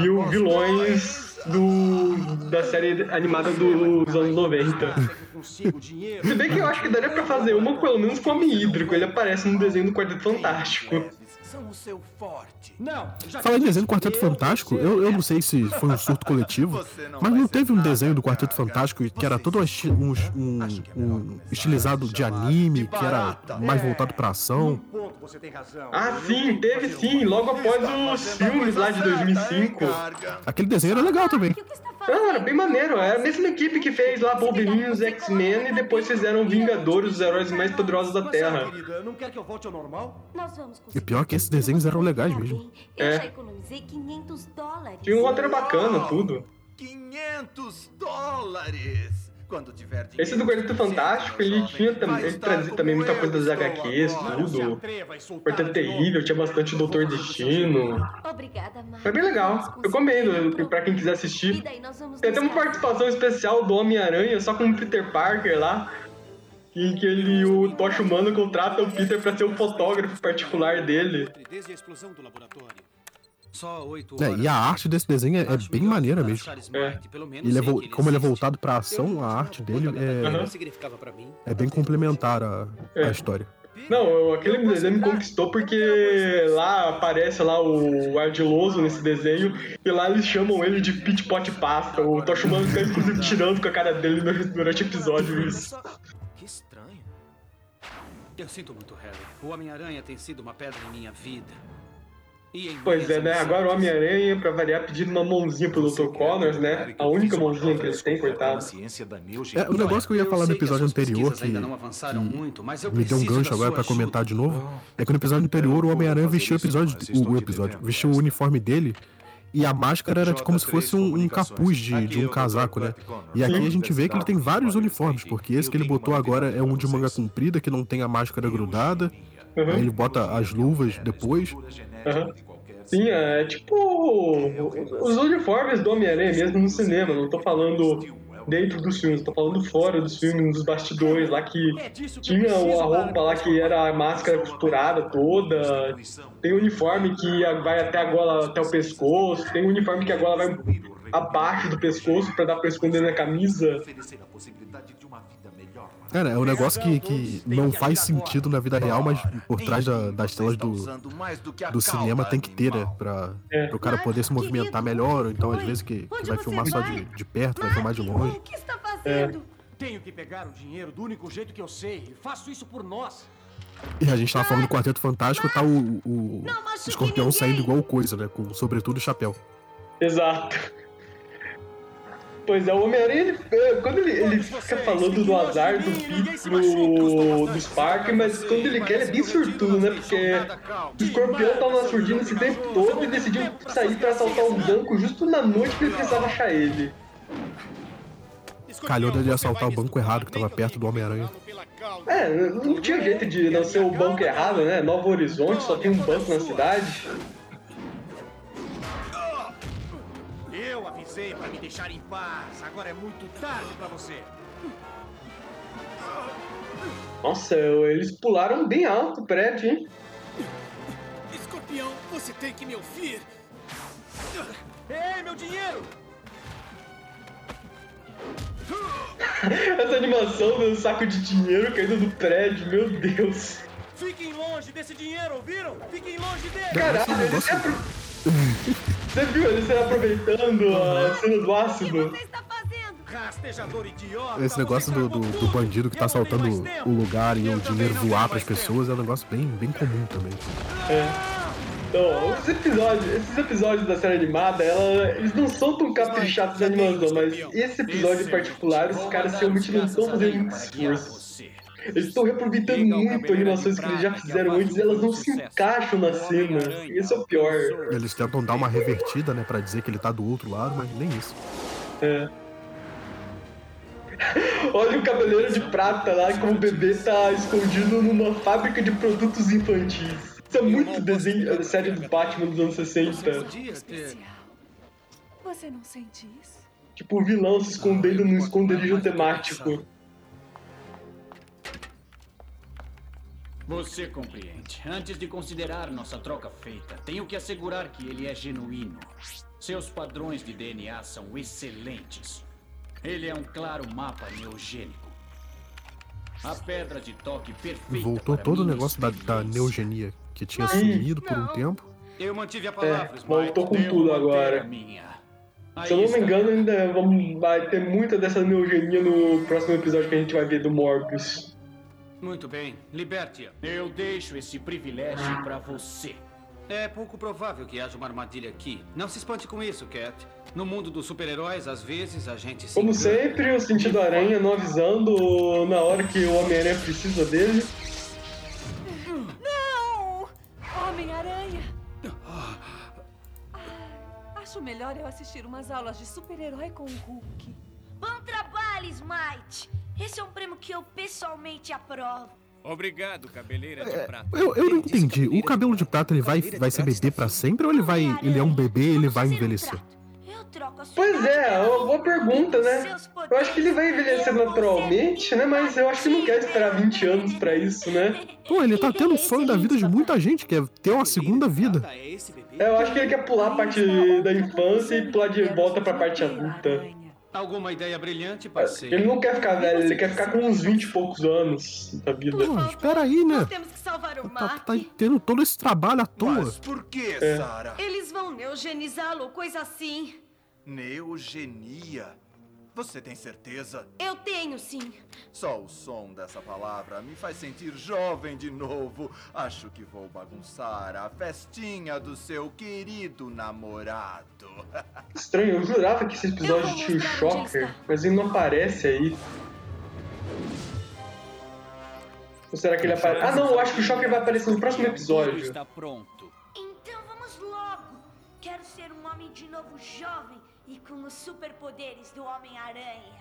[SPEAKER 2] Viu Vilões do, da série animada dos anos 90. Se bem que eu acho que daria pra fazer uma pelo menos com o Homem Hídrico, ele aparece no desenho do Quarteto Fantástico.
[SPEAKER 16] São o seu forte.
[SPEAKER 11] Não,
[SPEAKER 3] Falar em desenho do Quarteto Fantástico, eu, eu não sei se foi um surto coletivo, mas não teve um desenho do Quarteto Fantástico que era todo esti- um, um- um estilizado de anime, que era mais voltado pra ação.
[SPEAKER 2] Ah, sim, teve sim, logo após os filmes lá de 2005.
[SPEAKER 3] Aquele desenho era legal também.
[SPEAKER 2] Não, era bem maneiro, era a mesma equipe que fez lá Wolverine e os X-Men e depois fizeram Vingadores, os heróis mais poderosos da Terra.
[SPEAKER 11] Querida, não quer que eu volte ao normal?
[SPEAKER 8] Nós vamos
[SPEAKER 3] E pior que esses desenhos eram legais mesmo.
[SPEAKER 8] Eu
[SPEAKER 2] É.
[SPEAKER 8] já economizei 500 dólares.
[SPEAKER 2] Tinha um roteiro bacana, tudo.
[SPEAKER 16] 500 dólares. Quando tiver dinheiro
[SPEAKER 2] Esse do Quarteto Fantástico, ele tinha também, ele trazia também muita coisa das HQs, tudo. Quarteto Terrível, tinha bastante Doutor Destino.
[SPEAKER 8] Obrigada.
[SPEAKER 2] Foi bem legal. Eu recomendo pra quem quiser assistir. Tem até uma participação especial do Homem-Aranha, só com o Peter Parker lá. Em que ele, o Tocha Humano contrata o Peter pra ser o fotógrafo particular dele.
[SPEAKER 6] Desde a explosão do laboratório. Só oito
[SPEAKER 3] É,
[SPEAKER 6] horas.
[SPEAKER 3] e a arte desse desenho é, é bem maneira mesmo. Ele é vo- como ele é voltado pra ação, a arte dele é,
[SPEAKER 6] significava pra mim.
[SPEAKER 3] é bem complementar à
[SPEAKER 2] É.
[SPEAKER 3] à história.
[SPEAKER 2] Não, aquele desenho me conquistou porque lá aparece lá o Ardiloso nesse desenho e lá eles chamam ele de Pit Pot Pasta. O Humano fica inclusive tirando com a cara dele durante o episódio isso.
[SPEAKER 6] Que estranho. Eu sinto muito, Harry. O Homem-Aranha tem sido uma pedra em minha vida. E
[SPEAKER 2] Pois é, né? Agora o Homem-Aranha, pra variar, pedindo uma mãozinha pro Dr. Connors, né? A única mãozinha que eles têm, coitado.
[SPEAKER 3] É, o negócio que eu ia falar no episódio anterior, que, que
[SPEAKER 6] muito, mas eu
[SPEAKER 3] me deu um gancho agora pra comentar de novo, é que no episódio anterior o Homem-Aranha vestiu o episódio, o, o episódio, vestiu o uniforme dele e a máscara era como se fosse um, um capuz de, de um casaco, né? E aqui a gente vê que ele tem vários uniformes, porque esse que ele botou agora é um de manga comprida, que não tem a máscara grudada, aí ele bota as luvas depois.
[SPEAKER 2] Aham. Sim, é tipo os uniformes do Homem-Aranha mesmo no cinema, não tô falando dentro dos filmes, tô falando fora dos filmes, nos bastidores lá que tinha a roupa lá que era a máscara costurada toda, tem uniforme que vai até a gola, até o pescoço, tem uniforme que a gola vai abaixo do pescoço pra dar pra esconder na camisa.
[SPEAKER 3] Cara, é um negócio que, que não faz sentido na vida real, mas por trás da- das telas do, do cinema tem que ter, né? Pra,
[SPEAKER 2] É.
[SPEAKER 3] o cara poder se movimentar melhor, ou então às vezes que, que vai filmar só de, de perto, vai filmar de longe.
[SPEAKER 8] O que está
[SPEAKER 2] É.
[SPEAKER 8] fazendo?
[SPEAKER 18] Tenho que pegar o dinheiro do único jeito que eu sei. E faço isso por nós.
[SPEAKER 3] E a gente tava falando do Quarteto Fantástico, tá o, o, o escorpião saindo igual coisa, né? Com sobretudo e chapéu.
[SPEAKER 2] Exato. Pois é, o Homem-Aranha, ele, é, quando ele, ele fica falando do azar do Peter, do, do Spark, mas quando ele quer, ele é bem sortudo, né? Porque o escorpião tava na surdina esse tempo todo e decidiu sair pra assaltar um banco justo na noite que ele precisava achar ele.
[SPEAKER 3] Calhou dele assaltar o banco errado que tava perto do Homem-Aranha.
[SPEAKER 2] É, não tinha jeito de não ser o banco errado, né? Novo Horizonte, só tem um banco na cidade.
[SPEAKER 18] Avisei pra me deixar em paz. Agora é muito tarde pra você.
[SPEAKER 2] Nossa, eles pularam bem alto o prédio, hein?
[SPEAKER 18] Escorpião, você tem que me ouvir. Ei, meu dinheiro!
[SPEAKER 2] Essa animação do saco de dinheiro caindo do prédio, meu Deus.
[SPEAKER 18] Fiquem longe desse dinheiro, ouviram? Fiquem longe dele!
[SPEAKER 2] Caralho, ele se apro... Você viu ele se aproveitando a cena do ácido?
[SPEAKER 18] Rastejador idiota!
[SPEAKER 3] Esse negócio do, do, do bandido que tá assaltando o lugar e o dinheiro voar pras pessoas é um negócio bem, bem comum também.
[SPEAKER 2] É. Então, os episódios, esses episódios da série animada, ela, eles não são tão caprichados animação, mas esse episódio em particular, os caras realmente não estão fazendo muito esforço. Eles estão reaproveitando muito animações que eles já fizeram antes e elas não se encaixam na cena. Esse é o pior.
[SPEAKER 3] Eles tentam dar uma revertida, né, pra dizer que ele tá do outro lado, mas nem isso.
[SPEAKER 2] É. Olha o Cavaleiro de Prata lá, como o bebê tá escondido numa fábrica de produtos infantis. Isso é muito desenho, série do Batman dos anos 60.
[SPEAKER 7] Especial. Você não sente isso?
[SPEAKER 2] Tipo o vilão se escondendo num esconderijo temático.
[SPEAKER 14] Você compreende. Antes de considerar nossa troca feita, tenho que assegurar que ele é genuíno. Seus padrões de DNA são excelentes. Ele é um claro mapa neogênico. A pedra de toque perfeita.
[SPEAKER 3] Voltou
[SPEAKER 14] para
[SPEAKER 3] todo o negócio da, da neogenia, que tinha sumido por um tempo.
[SPEAKER 18] Eu mantive a
[SPEAKER 2] É,
[SPEAKER 18] palavra, Smite.
[SPEAKER 2] voltou com tudo agora.
[SPEAKER 18] a minha.
[SPEAKER 2] Se eu não me engano, ainda vamos, vai ter muita dessa neogenia no próximo episódio que a gente vai ver do Morbius.
[SPEAKER 18] Muito bem, liberte-a.
[SPEAKER 14] Eu deixo esse privilégio pra você.
[SPEAKER 6] É pouco provável que haja uma armadilha aqui. Não se espante com isso, Cat. No mundo dos super-heróis, às vezes a gente se.
[SPEAKER 2] Como
[SPEAKER 6] engana.
[SPEAKER 2] sempre, o sentido aranha não avisando na hora que o Homem-Aranha precisa dele.
[SPEAKER 7] Não! Homem-Aranha! Ah, acho melhor eu assistir umas aulas de super-herói com o Hulk.
[SPEAKER 8] Bom trabalho, Smite. Esse é um prêmio que eu pessoalmente aprovo.
[SPEAKER 17] Obrigado, cabeleira de prata.
[SPEAKER 3] Eu, eu não entendi. O cabelo de prata ele vai, vai ser bebê pra sempre ou ele vai. Ele é um bebê e ele vai envelhecer?
[SPEAKER 2] Pois é, uma boa pergunta, né? Eu acho que ele vai envelhecer naturalmente, né? Mas eu acho que não quer esperar 20 anos pra isso, né?
[SPEAKER 3] Pô, ele tá tendo o sonho da vida de muita gente, que é ter uma segunda vida.
[SPEAKER 2] É, eu acho que ele quer pular a parte da infância e pular de volta pra parte adulta.
[SPEAKER 6] Alguma ideia brilhante, parceiro?
[SPEAKER 2] Ele não quer ficar velho, ele quer ficar com uns 20 e poucos anos da vida.
[SPEAKER 3] Pô, espera aí, né?
[SPEAKER 8] Temos que salvar o
[SPEAKER 3] Tá,
[SPEAKER 8] Mark.
[SPEAKER 3] tá tendo todo esse trabalho à toa.
[SPEAKER 16] Por que,
[SPEAKER 2] É.
[SPEAKER 16] Sarah?
[SPEAKER 8] Eles vão neugenizá-lo, coisa assim.
[SPEAKER 16] Neogenia? Você tem certeza?
[SPEAKER 8] Eu tenho sim.
[SPEAKER 16] Só o som dessa palavra me faz sentir jovem de novo. Acho que vou bagunçar a festinha do seu querido namorado.
[SPEAKER 2] Estranho, eu jurava que esse episódio tinha o Shocker, mas ele não aparece aí. Ou será que ele aparece? Ah, não, eu acho que o Shocker vai aparecer no próximo episódio.
[SPEAKER 14] Está pronto.
[SPEAKER 8] Então vamos logo. Quero ser um homem de novo jovem com os superpoderes do Homem-Aranha.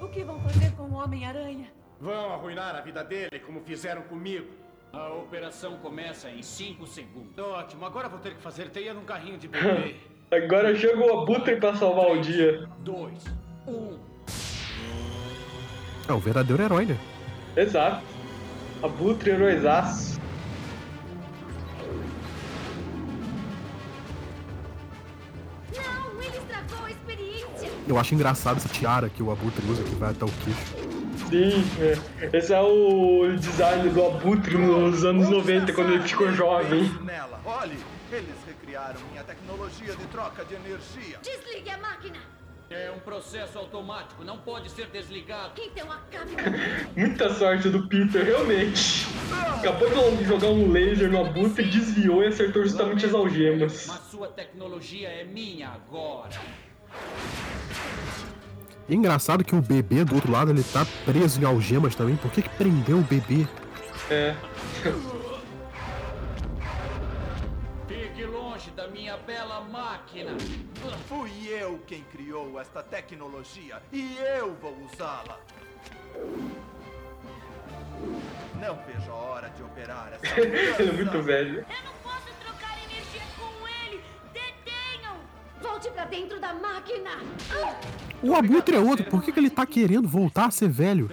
[SPEAKER 7] O que vão fazer com o Homem-Aranha?
[SPEAKER 18] Vão arruinar a vida dele como fizeram comigo.
[SPEAKER 14] A operação começa em 5 segundos.
[SPEAKER 6] Ótimo, agora vou ter que fazer teia num carrinho de bebê.
[SPEAKER 2] Agora chega o Abutre pra salvar o dia.
[SPEAKER 14] 2, 1.
[SPEAKER 3] É o verdadeiro herói, né?
[SPEAKER 2] Exato. Abutre heróizaço.
[SPEAKER 3] Eu acho engraçado essa tiara que o Abutre usa, que vai até o queixo.
[SPEAKER 2] Sim, é. esse é o design do Abutre nos anos 90, quando ele ficou jovem.
[SPEAKER 16] Nela, olhe, eles recriaram minha tecnologia de troca de energia.
[SPEAKER 8] Desligue a máquina!
[SPEAKER 14] É um processo automático, não pode ser desligado.
[SPEAKER 8] Então acabe
[SPEAKER 2] Muita sorte do Peter, realmente. Acabou de jogar um laser no Abutre, desviou e acertou justamente as algemas.
[SPEAKER 14] Mas sua tecnologia é minha agora.
[SPEAKER 3] E engraçado que o bebê do outro lado ele tá preso em algemas também. Por que, que prendeu o bebê?
[SPEAKER 2] É.
[SPEAKER 14] Fique longe da minha bela máquina.
[SPEAKER 16] Fui eu quem criou esta tecnologia e eu vou usá-la. Não vejo a hora de operar essa.
[SPEAKER 2] ele é muito velho.
[SPEAKER 8] Eu não Volte pra dentro da máquina!
[SPEAKER 3] O Abutre é outro. Por que, que ele tá querendo voltar a ser velho?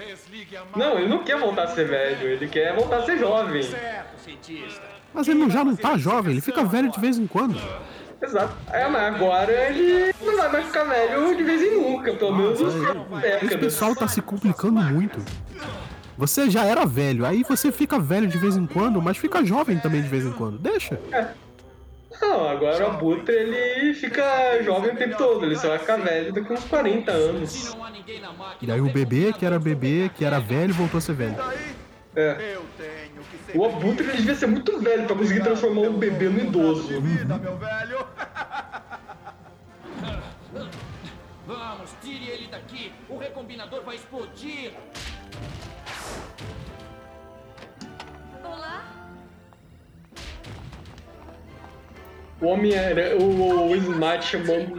[SPEAKER 2] Não, ele não quer voltar a ser velho, ele quer voltar a ser jovem.
[SPEAKER 14] Certo, cientista.
[SPEAKER 3] Mas ele não- já não tá jovem, ele fica velho de vez em quando.
[SPEAKER 2] Exato. É, mas agora ele não vai mais ficar velho de vez em nunca, pelo menos uns
[SPEAKER 3] Esse pessoal tá se complicando muito. Você já era velho, aí você fica velho de vez em quando, mas fica jovem também de vez em quando. Deixa.
[SPEAKER 2] Não, agora o Abutre ele fica jovem o tempo todo, ele só vai ficar velho daqui uns 40 anos.
[SPEAKER 3] E aí o bebê, que era bebê, que era velho, voltou a ser velho.
[SPEAKER 2] É. O Abutre ele devia ser muito velho pra conseguir transformar um bebê no idoso.
[SPEAKER 16] velho.
[SPEAKER 14] Vamos, tire ele daqui. O recombinador vai explodir.
[SPEAKER 8] Olá?
[SPEAKER 2] O homem era. O, o Smite chamando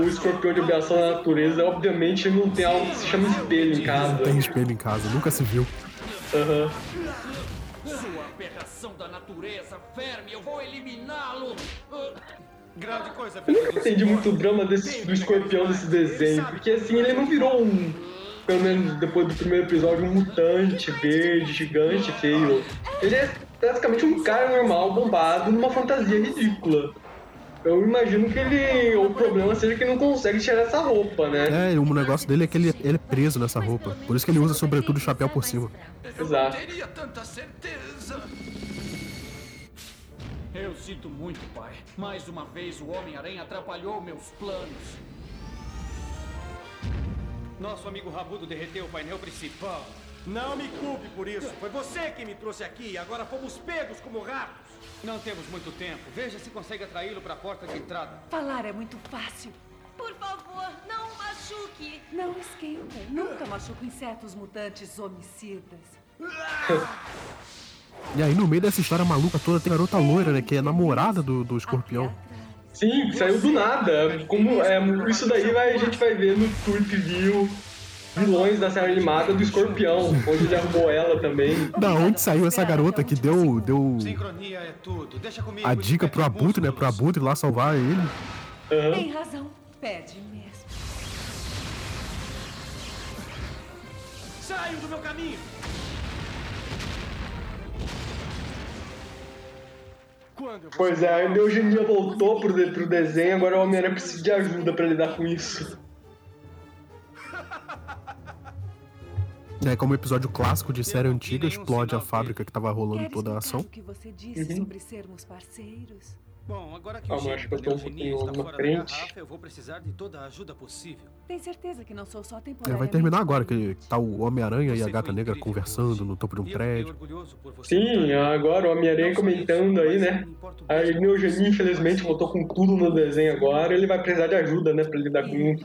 [SPEAKER 2] o escorpião de aviação da natureza, obviamente ele não tem algo que se chama espelho em
[SPEAKER 3] Não
[SPEAKER 2] casa.
[SPEAKER 3] tem espelho em casa, nunca se viu.
[SPEAKER 2] Aham.
[SPEAKER 14] Sua aberração da natureza, verme, eu vou eliminá-lo.
[SPEAKER 11] Grande coisa,
[SPEAKER 2] Eu nunca entendi muito o drama desse, do escorpião desse desenho, porque assim, ele não virou um. Pelo menos depois do primeiro episódio, um mutante verde, gigante, feio. Ele é basicamente um cara normal, bombado, numa fantasia ridícula. Eu imagino que ele. O problema seja que ele não consegue tirar essa roupa, né?
[SPEAKER 3] É, o negócio dele é que ele, ele é preso nessa roupa. Por isso que ele usa sobretudo o chapéu por cima.
[SPEAKER 2] Exato.
[SPEAKER 14] Teria tanta certeza. Eu sinto muito, pai. Mais uma vez o Homem-Aranha atrapalhou meus planos.
[SPEAKER 11] Nosso amigo Rabudo derreteu o painel principal. Não me culpe por isso. Foi você que me trouxe aqui e agora fomos pegos como ratos. Não temos muito tempo. Veja se consegue atraí-lo para a porta de entrada.
[SPEAKER 7] Falar é muito fácil.
[SPEAKER 8] Por favor, não o machuque!
[SPEAKER 7] Não esquenta. Nunca machuca insetos mutantes homicidas.
[SPEAKER 3] E aí no meio dessa história maluca toda tem a garota loira, né? Que é namorada do, do escorpião.
[SPEAKER 2] Sim, saiu do nada. Como, é, isso daí vai, a gente vai ver no Tweet View vilões da série animada do escorpião, onde ele arrumou ela também.
[SPEAKER 3] Da onde saiu essa garota que deu, deu
[SPEAKER 11] Sincronia é tudo. Deixa comigo.
[SPEAKER 3] a dica pro Abutre, né? Pro Abutre lá salvar ele.
[SPEAKER 7] Tem razão. Pede mesmo.
[SPEAKER 11] Saiam do meu caminho.
[SPEAKER 2] Pois é, a eugenia voltou pro, pro desenho, agora o Homem-Aranha precisa de ajuda pra lidar com isso.
[SPEAKER 3] É como episódio clássico de série antiga explode a fábrica que tava rolando toda a ação.
[SPEAKER 7] o que você disse
[SPEAKER 2] Uhum.
[SPEAKER 7] sobre sermos parceiros?
[SPEAKER 11] Bom, agora que
[SPEAKER 2] Calma,
[SPEAKER 11] o
[SPEAKER 2] acho que eu
[SPEAKER 11] da
[SPEAKER 2] tô um
[SPEAKER 11] eugenia
[SPEAKER 2] pouquinho na frente.
[SPEAKER 11] garrafa, eu vou precisar de toda a ajuda possível.
[SPEAKER 7] Tem certeza que não sou só
[SPEAKER 3] É, vai terminar agora, que tá o Homem-Aranha e a Gata Negra conversando no topo de um prédio.
[SPEAKER 2] Sim, agora o Homem-Aranha comentando aí, né? A eugenia, infelizmente, voltou com tudo no desenho agora, ele vai precisar de ajuda, né? Pra lidar com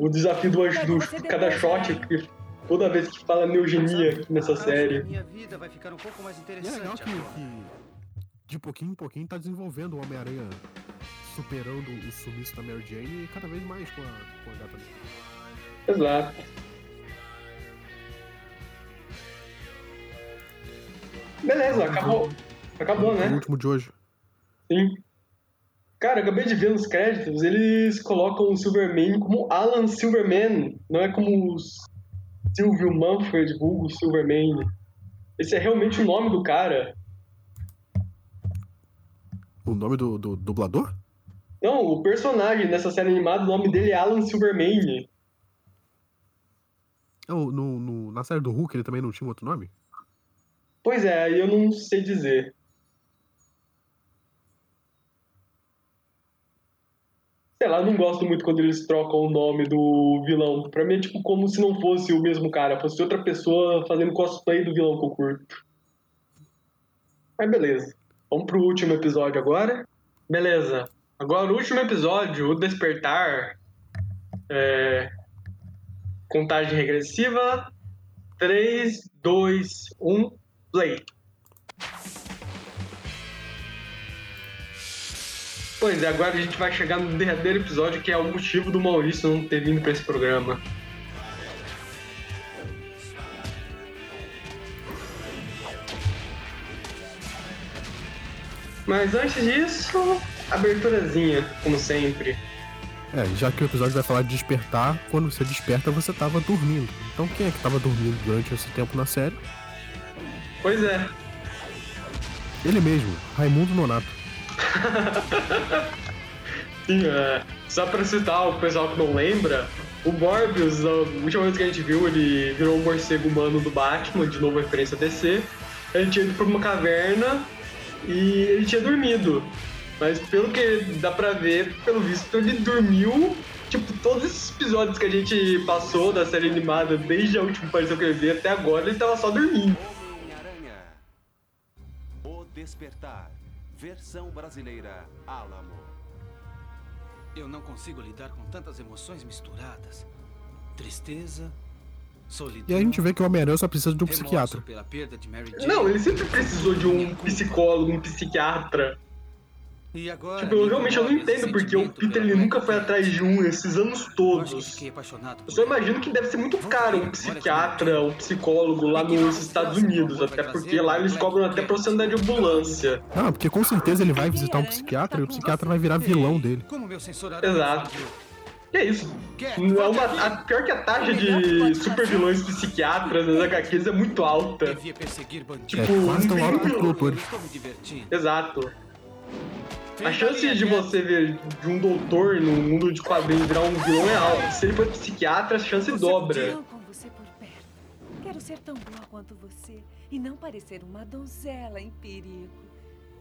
[SPEAKER 2] o desafio do, do cada shot, que toda vez que fala neogenia aqui nessa série.
[SPEAKER 11] Minha vida vai ficar um pouco mais
[SPEAKER 3] E é
[SPEAKER 11] interessante
[SPEAKER 3] legal que, que de pouquinho em pouquinho tá desenvolvendo o Homem-Aranha superando o sumiço da Mary Jane e cada vez mais com a, com a Gata Negra.
[SPEAKER 2] Exato. Beleza, acabou. Acabou,
[SPEAKER 3] O
[SPEAKER 2] né?
[SPEAKER 3] último de hoje.
[SPEAKER 2] Sim. Cara, acabei de ver nos créditos, eles colocam o Silverman como Alan Silverman, não é como o Silvio Manfred, vulgo Silverman. Esse é realmente o nome do cara.
[SPEAKER 3] O nome do, do dublador?
[SPEAKER 2] Não, o personagem dessa série animada, o nome dele é Alan Silverman.
[SPEAKER 3] No, no, na série do Hulk ele também não tinha outro nome?
[SPEAKER 2] Pois é, aí eu não sei dizer. Sei lá, eu não gosto muito quando eles trocam o nome do vilão. Pra mim é tipo como se não fosse o mesmo cara, fosse outra pessoa fazendo cosplay do vilão que eu curto. Mas beleza. Vamos pro último episódio agora. Beleza. Agora o último episódio, o Despertar. É... Contagem regressiva. 3, 2, 1, play. Pois é, agora a gente vai chegar no derradeiro episódio, que é o motivo do Maurício não ter vindo para esse programa. Mas antes disso, aberturazinha, como sempre.
[SPEAKER 3] É, já que o episódio vai falar de despertar, quando você desperta você tava dormindo. Então quem é que tava dormindo durante esse tempo na série?
[SPEAKER 2] Pois é.
[SPEAKER 3] Ele mesmo, Raimundo Nonato.
[SPEAKER 2] Sim, é. Só pra citar o pessoal que não lembra, o Morbius, a última vez que a gente viu, ele virou um morcego humano do Batman, de novo referência a DC. Ele tinha ido pra uma caverna e ele tinha dormido. Mas pelo que dá pra ver, pelo visto, ele dormiu. Tipo, todos esses episódios que a gente passou da série animada, desde a última aparição que ele veio até agora, ele tava só dormindo.
[SPEAKER 19] Homem-Aranha. O Despertar. Versão brasileira Alamo.
[SPEAKER 6] Eu não consigo lidar com tantas emoções misturadas. Tristeza, solidão.
[SPEAKER 3] E a gente vê que o Homem-Aranha só precisa de um psiquiatra.
[SPEAKER 6] Pela perda de Mary Jane.
[SPEAKER 2] Não, ele sempre precisou de um psicólogo, um psiquiatra.
[SPEAKER 6] E agora,
[SPEAKER 2] Tipo, eu realmente eu não entendo porque o Peter ele nunca foi atrás de um esses anos todos. Eu só imagino que deve ser muito caro um psiquiatra, um psicólogo lá nos Estados Unidos, até porque lá eles cobram até pra você andar de ambulância.
[SPEAKER 3] Não, porque com certeza ele vai visitar um psiquiatra e o psiquiatra vai virar vilão dele.
[SPEAKER 2] Exato. E é isso. É uma, a, pior que a taxa de super vilões psiquiatras nas HQs é muito alta. Tipo,
[SPEAKER 3] quase tão alto quanto
[SPEAKER 6] divertindo.
[SPEAKER 2] Exato. A chance de você ver de um doutor no mundo de quadrinhos virar um vilão é alta. Se ele for psiquiatra, a chance dobra.
[SPEAKER 7] Eu com você por perto. Quero ser tão boa quanto você e não parecer uma donzela em perigo.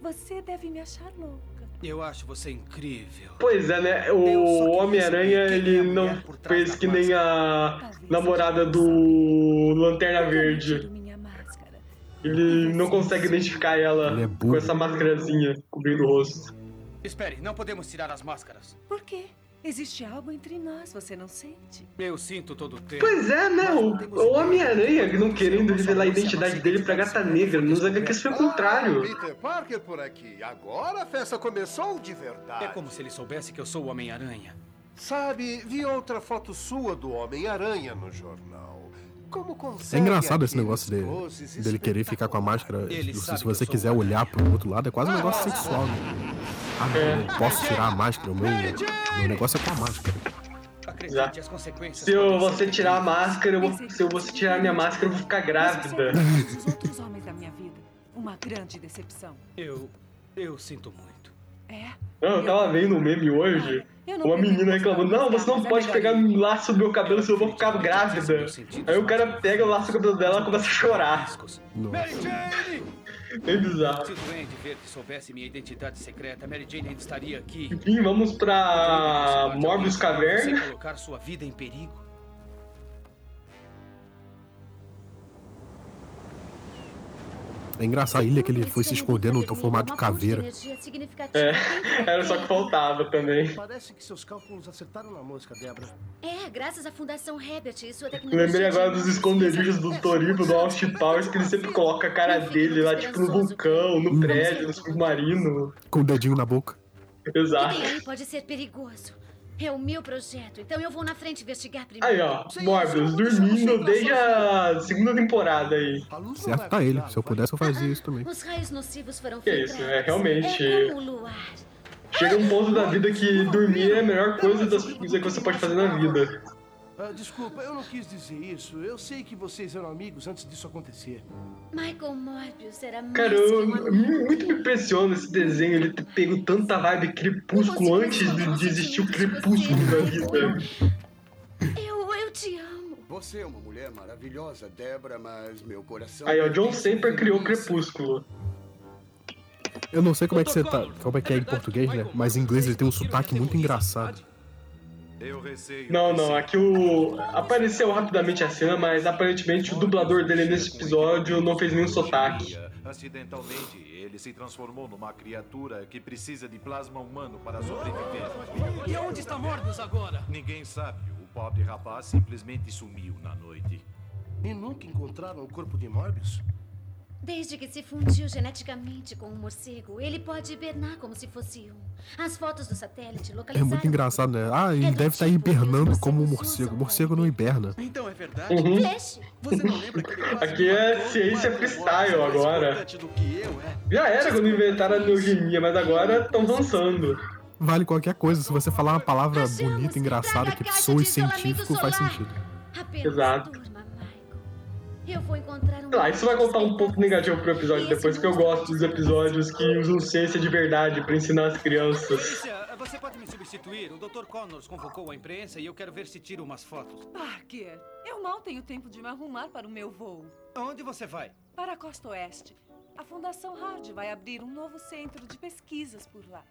[SPEAKER 7] Você deve me achar louca.
[SPEAKER 6] Eu acho você incrível.
[SPEAKER 2] Pois é, né? O Homem-Aranha, ele não fez que nem a namorada do Lanterna Verde. Ele não consegue identificar ela
[SPEAKER 3] é
[SPEAKER 2] com essa máscarazinha cobrindo o rosto.
[SPEAKER 6] Espere, não podemos tirar as máscaras.
[SPEAKER 7] Por quê? Existe algo entre nós, você não sente?
[SPEAKER 6] Eu sinto todo o tempo.
[SPEAKER 2] Pois é, né? O, o Homem-Aranha não querendo revelar a identidade dele pra Gata Negra. Nos HQs foi o contrário.
[SPEAKER 20] Peter Parker por aqui. Agora a festa começou de verdade.
[SPEAKER 6] É como se ele soubesse que eu sou o Homem-Aranha.
[SPEAKER 20] Sabe, vi outra foto sua do Homem-Aranha no jornal. Como
[SPEAKER 3] É
[SPEAKER 20] consegue
[SPEAKER 3] engraçado esse negócio dele, dele querer ficar com a máscara.
[SPEAKER 6] Ele
[SPEAKER 3] Se, você quiser olhar pro outro lado, é quase um negócio sexual, né? Ah,
[SPEAKER 2] É.
[SPEAKER 3] não, posso tirar a máscara, o meu, meu negócio é com a máscara.
[SPEAKER 6] Acredite, as consequências.
[SPEAKER 2] Se eu, você tirar a máscara, eu vou, se eu você tirar a minha máscara, eu vou ficar grávida.
[SPEAKER 7] Os outros homens da minha vida. Uma grande decepção.
[SPEAKER 6] Eu. Eu sinto muito.
[SPEAKER 7] É?
[SPEAKER 2] Não, eu tava vendo um meme hoje.
[SPEAKER 7] Não
[SPEAKER 2] Uma menina reclamando, não, você não pode pegar um laço do meu cabelo, senão eu vou ficar grávida. Aí o cara pega o laço do cabelo dela e começa a chorar.
[SPEAKER 6] Mary
[SPEAKER 2] Bem bizarro.
[SPEAKER 6] Se Duende soubesse minha identidade secreta, Mary Jane ainda estaria aqui.
[SPEAKER 2] Enfim, vamos pra Morbius Caverna.
[SPEAKER 6] colocar sua vida em perigo.
[SPEAKER 3] É engraçado a ilha que ele foi se esconder no formato de caveira.
[SPEAKER 2] É, era só que faltava também.
[SPEAKER 21] Parece que seus cálculos acertaram na mosca, Débora.
[SPEAKER 22] É, graças à Fundação Herbert e sua tecnologia.
[SPEAKER 2] Lembrei agora dos esconderijos do Torino, do Austin Powers, que ele sempre coloca a cara dele lá, tipo, no vulcão, no prédio, no submarino.
[SPEAKER 3] Com o dedinho na boca.
[SPEAKER 2] Exato.
[SPEAKER 22] Pode ser perigoso. É o meu projeto, então eu vou na frente investigar primeiro.
[SPEAKER 2] Aí, ó, Morbius dormindo desde a segunda temporada aí.
[SPEAKER 3] Certo tá ele. Se eu pudesse, eu fazia isso também.
[SPEAKER 22] Os raios nocivos foram
[SPEAKER 2] Que isso, é realmente.
[SPEAKER 22] É como o luar.
[SPEAKER 2] Chega um ponto da vida que dormir é a melhor coisa das coisas que você pode fazer na vida.
[SPEAKER 21] Ah, desculpa, eu não quis dizer isso. Eu sei que vocês eram amigos antes disso acontecer.
[SPEAKER 22] Michael Morbius era mais
[SPEAKER 2] Cara, eu,
[SPEAKER 22] um amigo.
[SPEAKER 2] muito me impressiona esse desenho, ele ter pego tanta vibe crepúsculo antes de, de existir o crepúsculo na vida.
[SPEAKER 22] Eu, eu te amo.
[SPEAKER 23] Você é uma mulher maravilhosa, Débora, mas meu coração.
[SPEAKER 2] Aí, ó, John Semper criou o crepúsculo.
[SPEAKER 3] Eu não sei como é que você tá. Como é que é em português, né? Mas em inglês ele tem um sotaque muito engraçado.
[SPEAKER 4] Eu receio.
[SPEAKER 2] Não, não, aqui o. Apareceu rapidamente a cena, mas aparentemente o dublador dele nesse episódio não fez nenhum sotaque.
[SPEAKER 4] Acidentalmente, ele se transformou numa criatura que precisa de plasma humano para sobreviver.
[SPEAKER 18] E onde está Morbius agora?
[SPEAKER 4] Ninguém sabe. O pobre rapaz simplesmente sumiu na noite.
[SPEAKER 21] E nunca encontraram o corpo de Morbius?
[SPEAKER 22] Desde que se fundiu geneticamente com um morcego, ele pode hibernar como se fosse um. As fotos do satélite
[SPEAKER 3] É
[SPEAKER 22] localizaram...
[SPEAKER 3] muito engraçado, né? Ah, ele deve estar hibernando como um morcego. Morcego não hiberna.
[SPEAKER 18] Então é verdade.
[SPEAKER 2] Uhum.
[SPEAKER 22] Flash!
[SPEAKER 18] Você não lembra que ele
[SPEAKER 2] Aqui é ciência freestyle agora.
[SPEAKER 18] importante do que eu, é?
[SPEAKER 2] Já era quando inventaram a neogenia, mas agora estão avançando.
[SPEAKER 3] Vale qualquer coisa. Se você falar uma palavra bonita, engraçada, que soe científico, faz sentido.
[SPEAKER 22] Apenas
[SPEAKER 2] Exato.
[SPEAKER 22] Eu vou encontrar um...
[SPEAKER 2] Isso vai contar um ponto negativo pro episódio depois, que eu gosto dos episódios que usam ciência de verdade pra ensinar as crianças.
[SPEAKER 6] Você pode me substituir? O Dr. Connors convocou a imprensa e eu quero ver se tira umas fotos.
[SPEAKER 7] Parker, eu mal tenho tempo de me arrumar para o meu voo.
[SPEAKER 6] Aonde você vai?
[SPEAKER 7] Para a costa oeste. A Fundação Hard vai abrir um novo centro de pesquisas por lá.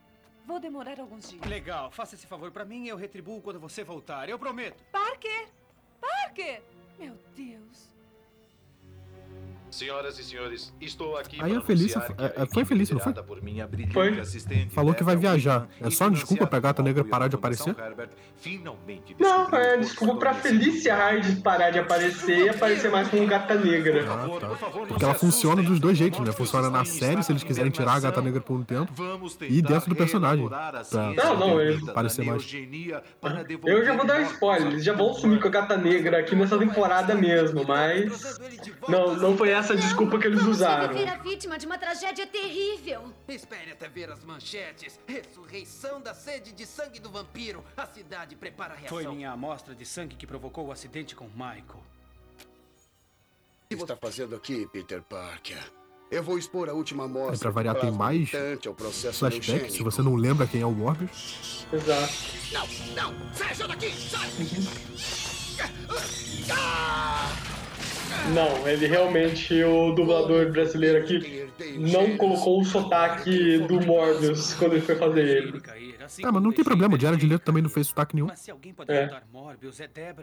[SPEAKER 7] Vou demorar alguns dias.
[SPEAKER 6] Legal, faça esse favor pra mim e eu retribuo quando você voltar. Eu prometo.
[SPEAKER 7] Parker! Parker! Meu Deus.
[SPEAKER 4] Senhoras e senhores, estou aqui
[SPEAKER 3] Aí
[SPEAKER 4] para
[SPEAKER 3] a Felícia é-
[SPEAKER 4] que
[SPEAKER 3] é-
[SPEAKER 4] a
[SPEAKER 3] foi Felícia, não foi?
[SPEAKER 4] por minha
[SPEAKER 2] Foi.
[SPEAKER 4] assistente,
[SPEAKER 3] Falou que vai viajar. É só uma desculpa pra gata negra parar de aparecer?
[SPEAKER 4] Herbert, finalmente
[SPEAKER 2] Não, é desculpa pra. Felícia Hard parar de aparecer e aparecer mais como gata negra.
[SPEAKER 3] Ah, tá. Porque ela funciona dos dois jeitos, né? Funciona na série, se eles quiserem tirar a gata negra por um tempo, e dentro do personagem. Pra
[SPEAKER 2] Não, não, eu-
[SPEAKER 3] parecer mais.
[SPEAKER 2] Eu já vou dar um spoiler, eles já vão sumir com a gata negra aqui nessa temporada mesmo, mas. Não, não foi essa a desculpa que eles usaram.
[SPEAKER 22] Viver a vítima de uma tragédia terrível.
[SPEAKER 11] Espere até ver as manchetes. Ressurreição da sede de sangue do vampiro. A cidade prepara a reação.
[SPEAKER 6] Foi minha amostra de sangue que provocou o acidente com Michael.
[SPEAKER 23] O que você está fazendo aqui, Peter Parker? Eu vou expor a última amostra.
[SPEAKER 3] É pra variar, tem mais flashback, se você não lembra quem é o Morbius.
[SPEAKER 2] Exato.
[SPEAKER 11] Não, não! Seja daqui! Sai!
[SPEAKER 2] Não, ele realmente, o dublador brasileiro aqui, não colocou o sotaque do Morbius quando ele foi fazer ele.
[SPEAKER 3] Ah, mas não tem problema, o Jared Leto também não fez sotaque nenhum.
[SPEAKER 2] É.
[SPEAKER 6] É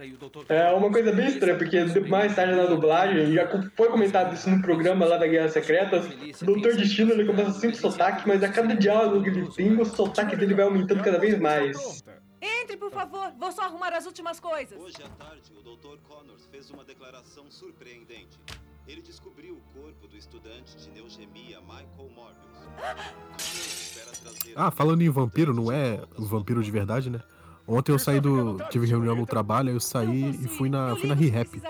[SPEAKER 6] e.
[SPEAKER 2] É uma coisa bem estranha, porque mais tarde na dublagem, já foi comentado isso no programa lá da Guerra Secreta, o Doutor Destino ele começa sem sotaque, mas a cada diálogo que ele tem, o sotaque dele vai aumentando cada vez mais.
[SPEAKER 7] Entre, por favor. Vou só arrumar as últimas coisas.
[SPEAKER 24] Hoje à tarde, o Dr. Connors fez uma declaração surpreendente. Ele descobriu o corpo do estudante de neogemia Michael Morbius.
[SPEAKER 3] Ah, falando em vampiro, não é o vampiro de verdade, né? Ontem eu saí do. tive reunião no trabalho, aí eu saí e fui na, fui na ReHap.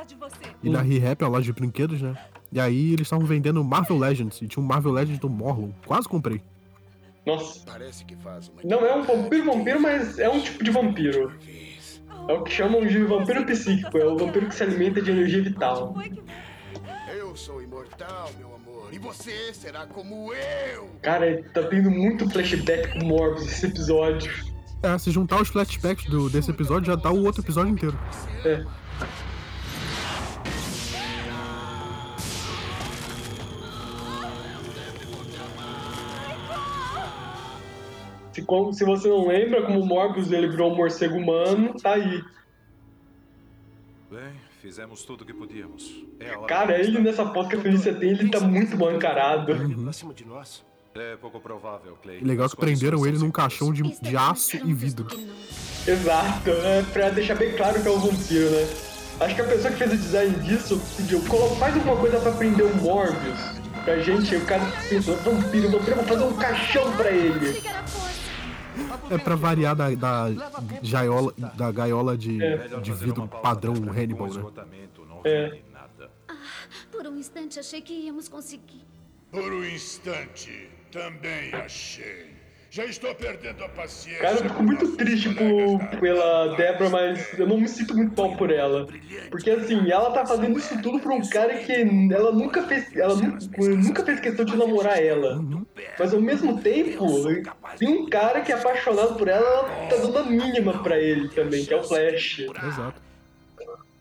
[SPEAKER 3] E na ReHap é uma loja de brinquedos, né? E aí eles estavam vendendo Marvel Legends, e tinha um Marvel Legends do Morlon. Quase comprei.
[SPEAKER 2] Nossa.
[SPEAKER 23] Parece que faz uma
[SPEAKER 2] Não é um vampiro vampiro, mas é um tipo de vampiro. É o que chamam de vampiro psíquico, é o vampiro que se alimenta de energia vital.
[SPEAKER 23] Eu sou imortal, meu amor. E você será como eu.
[SPEAKER 2] Cara, tá tendo muito flashback com Morbius esse episódio.
[SPEAKER 3] É, se juntar os flashbacks do, desse episódio, já dá o outro episódio inteiro.
[SPEAKER 2] É. Se, como- se você não lembra como o Morbius ele virou um morcego humano, tá aí.
[SPEAKER 4] Bem, fizemos tudo o que podíamos. É a hora
[SPEAKER 2] Cara, ele nessa foto que a Felícia tem, ele tá muito mal encarado.
[SPEAKER 21] Acima de nós.
[SPEAKER 4] É pouco provável, Clay.
[SPEAKER 3] Legal que prenderam ele num caixão de, de aço e vidro.
[SPEAKER 2] Exato, é pra deixar bem claro que é um vampiro, né? Acho que a pessoa que fez o design disso pediu, "Colo- faz alguma coisa pra prender o Morbius pra gente, o cara pensou, vampiro, vampiro, vou fazer um caixão pra ele.
[SPEAKER 3] É pra variar da, da, gaiola, da gaiola de, de vidro padrão Hannibal, né?
[SPEAKER 2] É.
[SPEAKER 22] Por um instante achei que íamos conseguir.
[SPEAKER 25] Por um instante, também achei.
[SPEAKER 26] Já estou perdendo a paciência.
[SPEAKER 2] Cara, eu fico muito triste por, pela Débora, mas eu não me sinto muito bom por ela. Porque assim, ela tá fazendo isso tudo pra um cara que ela nunca fez. Ela nunca, nunca fez questão de namorar ela. Mas ao mesmo tempo, tem um cara que é apaixonado por ela, ela tá dando a mínima pra ele também, que é o Flash.
[SPEAKER 3] Exato.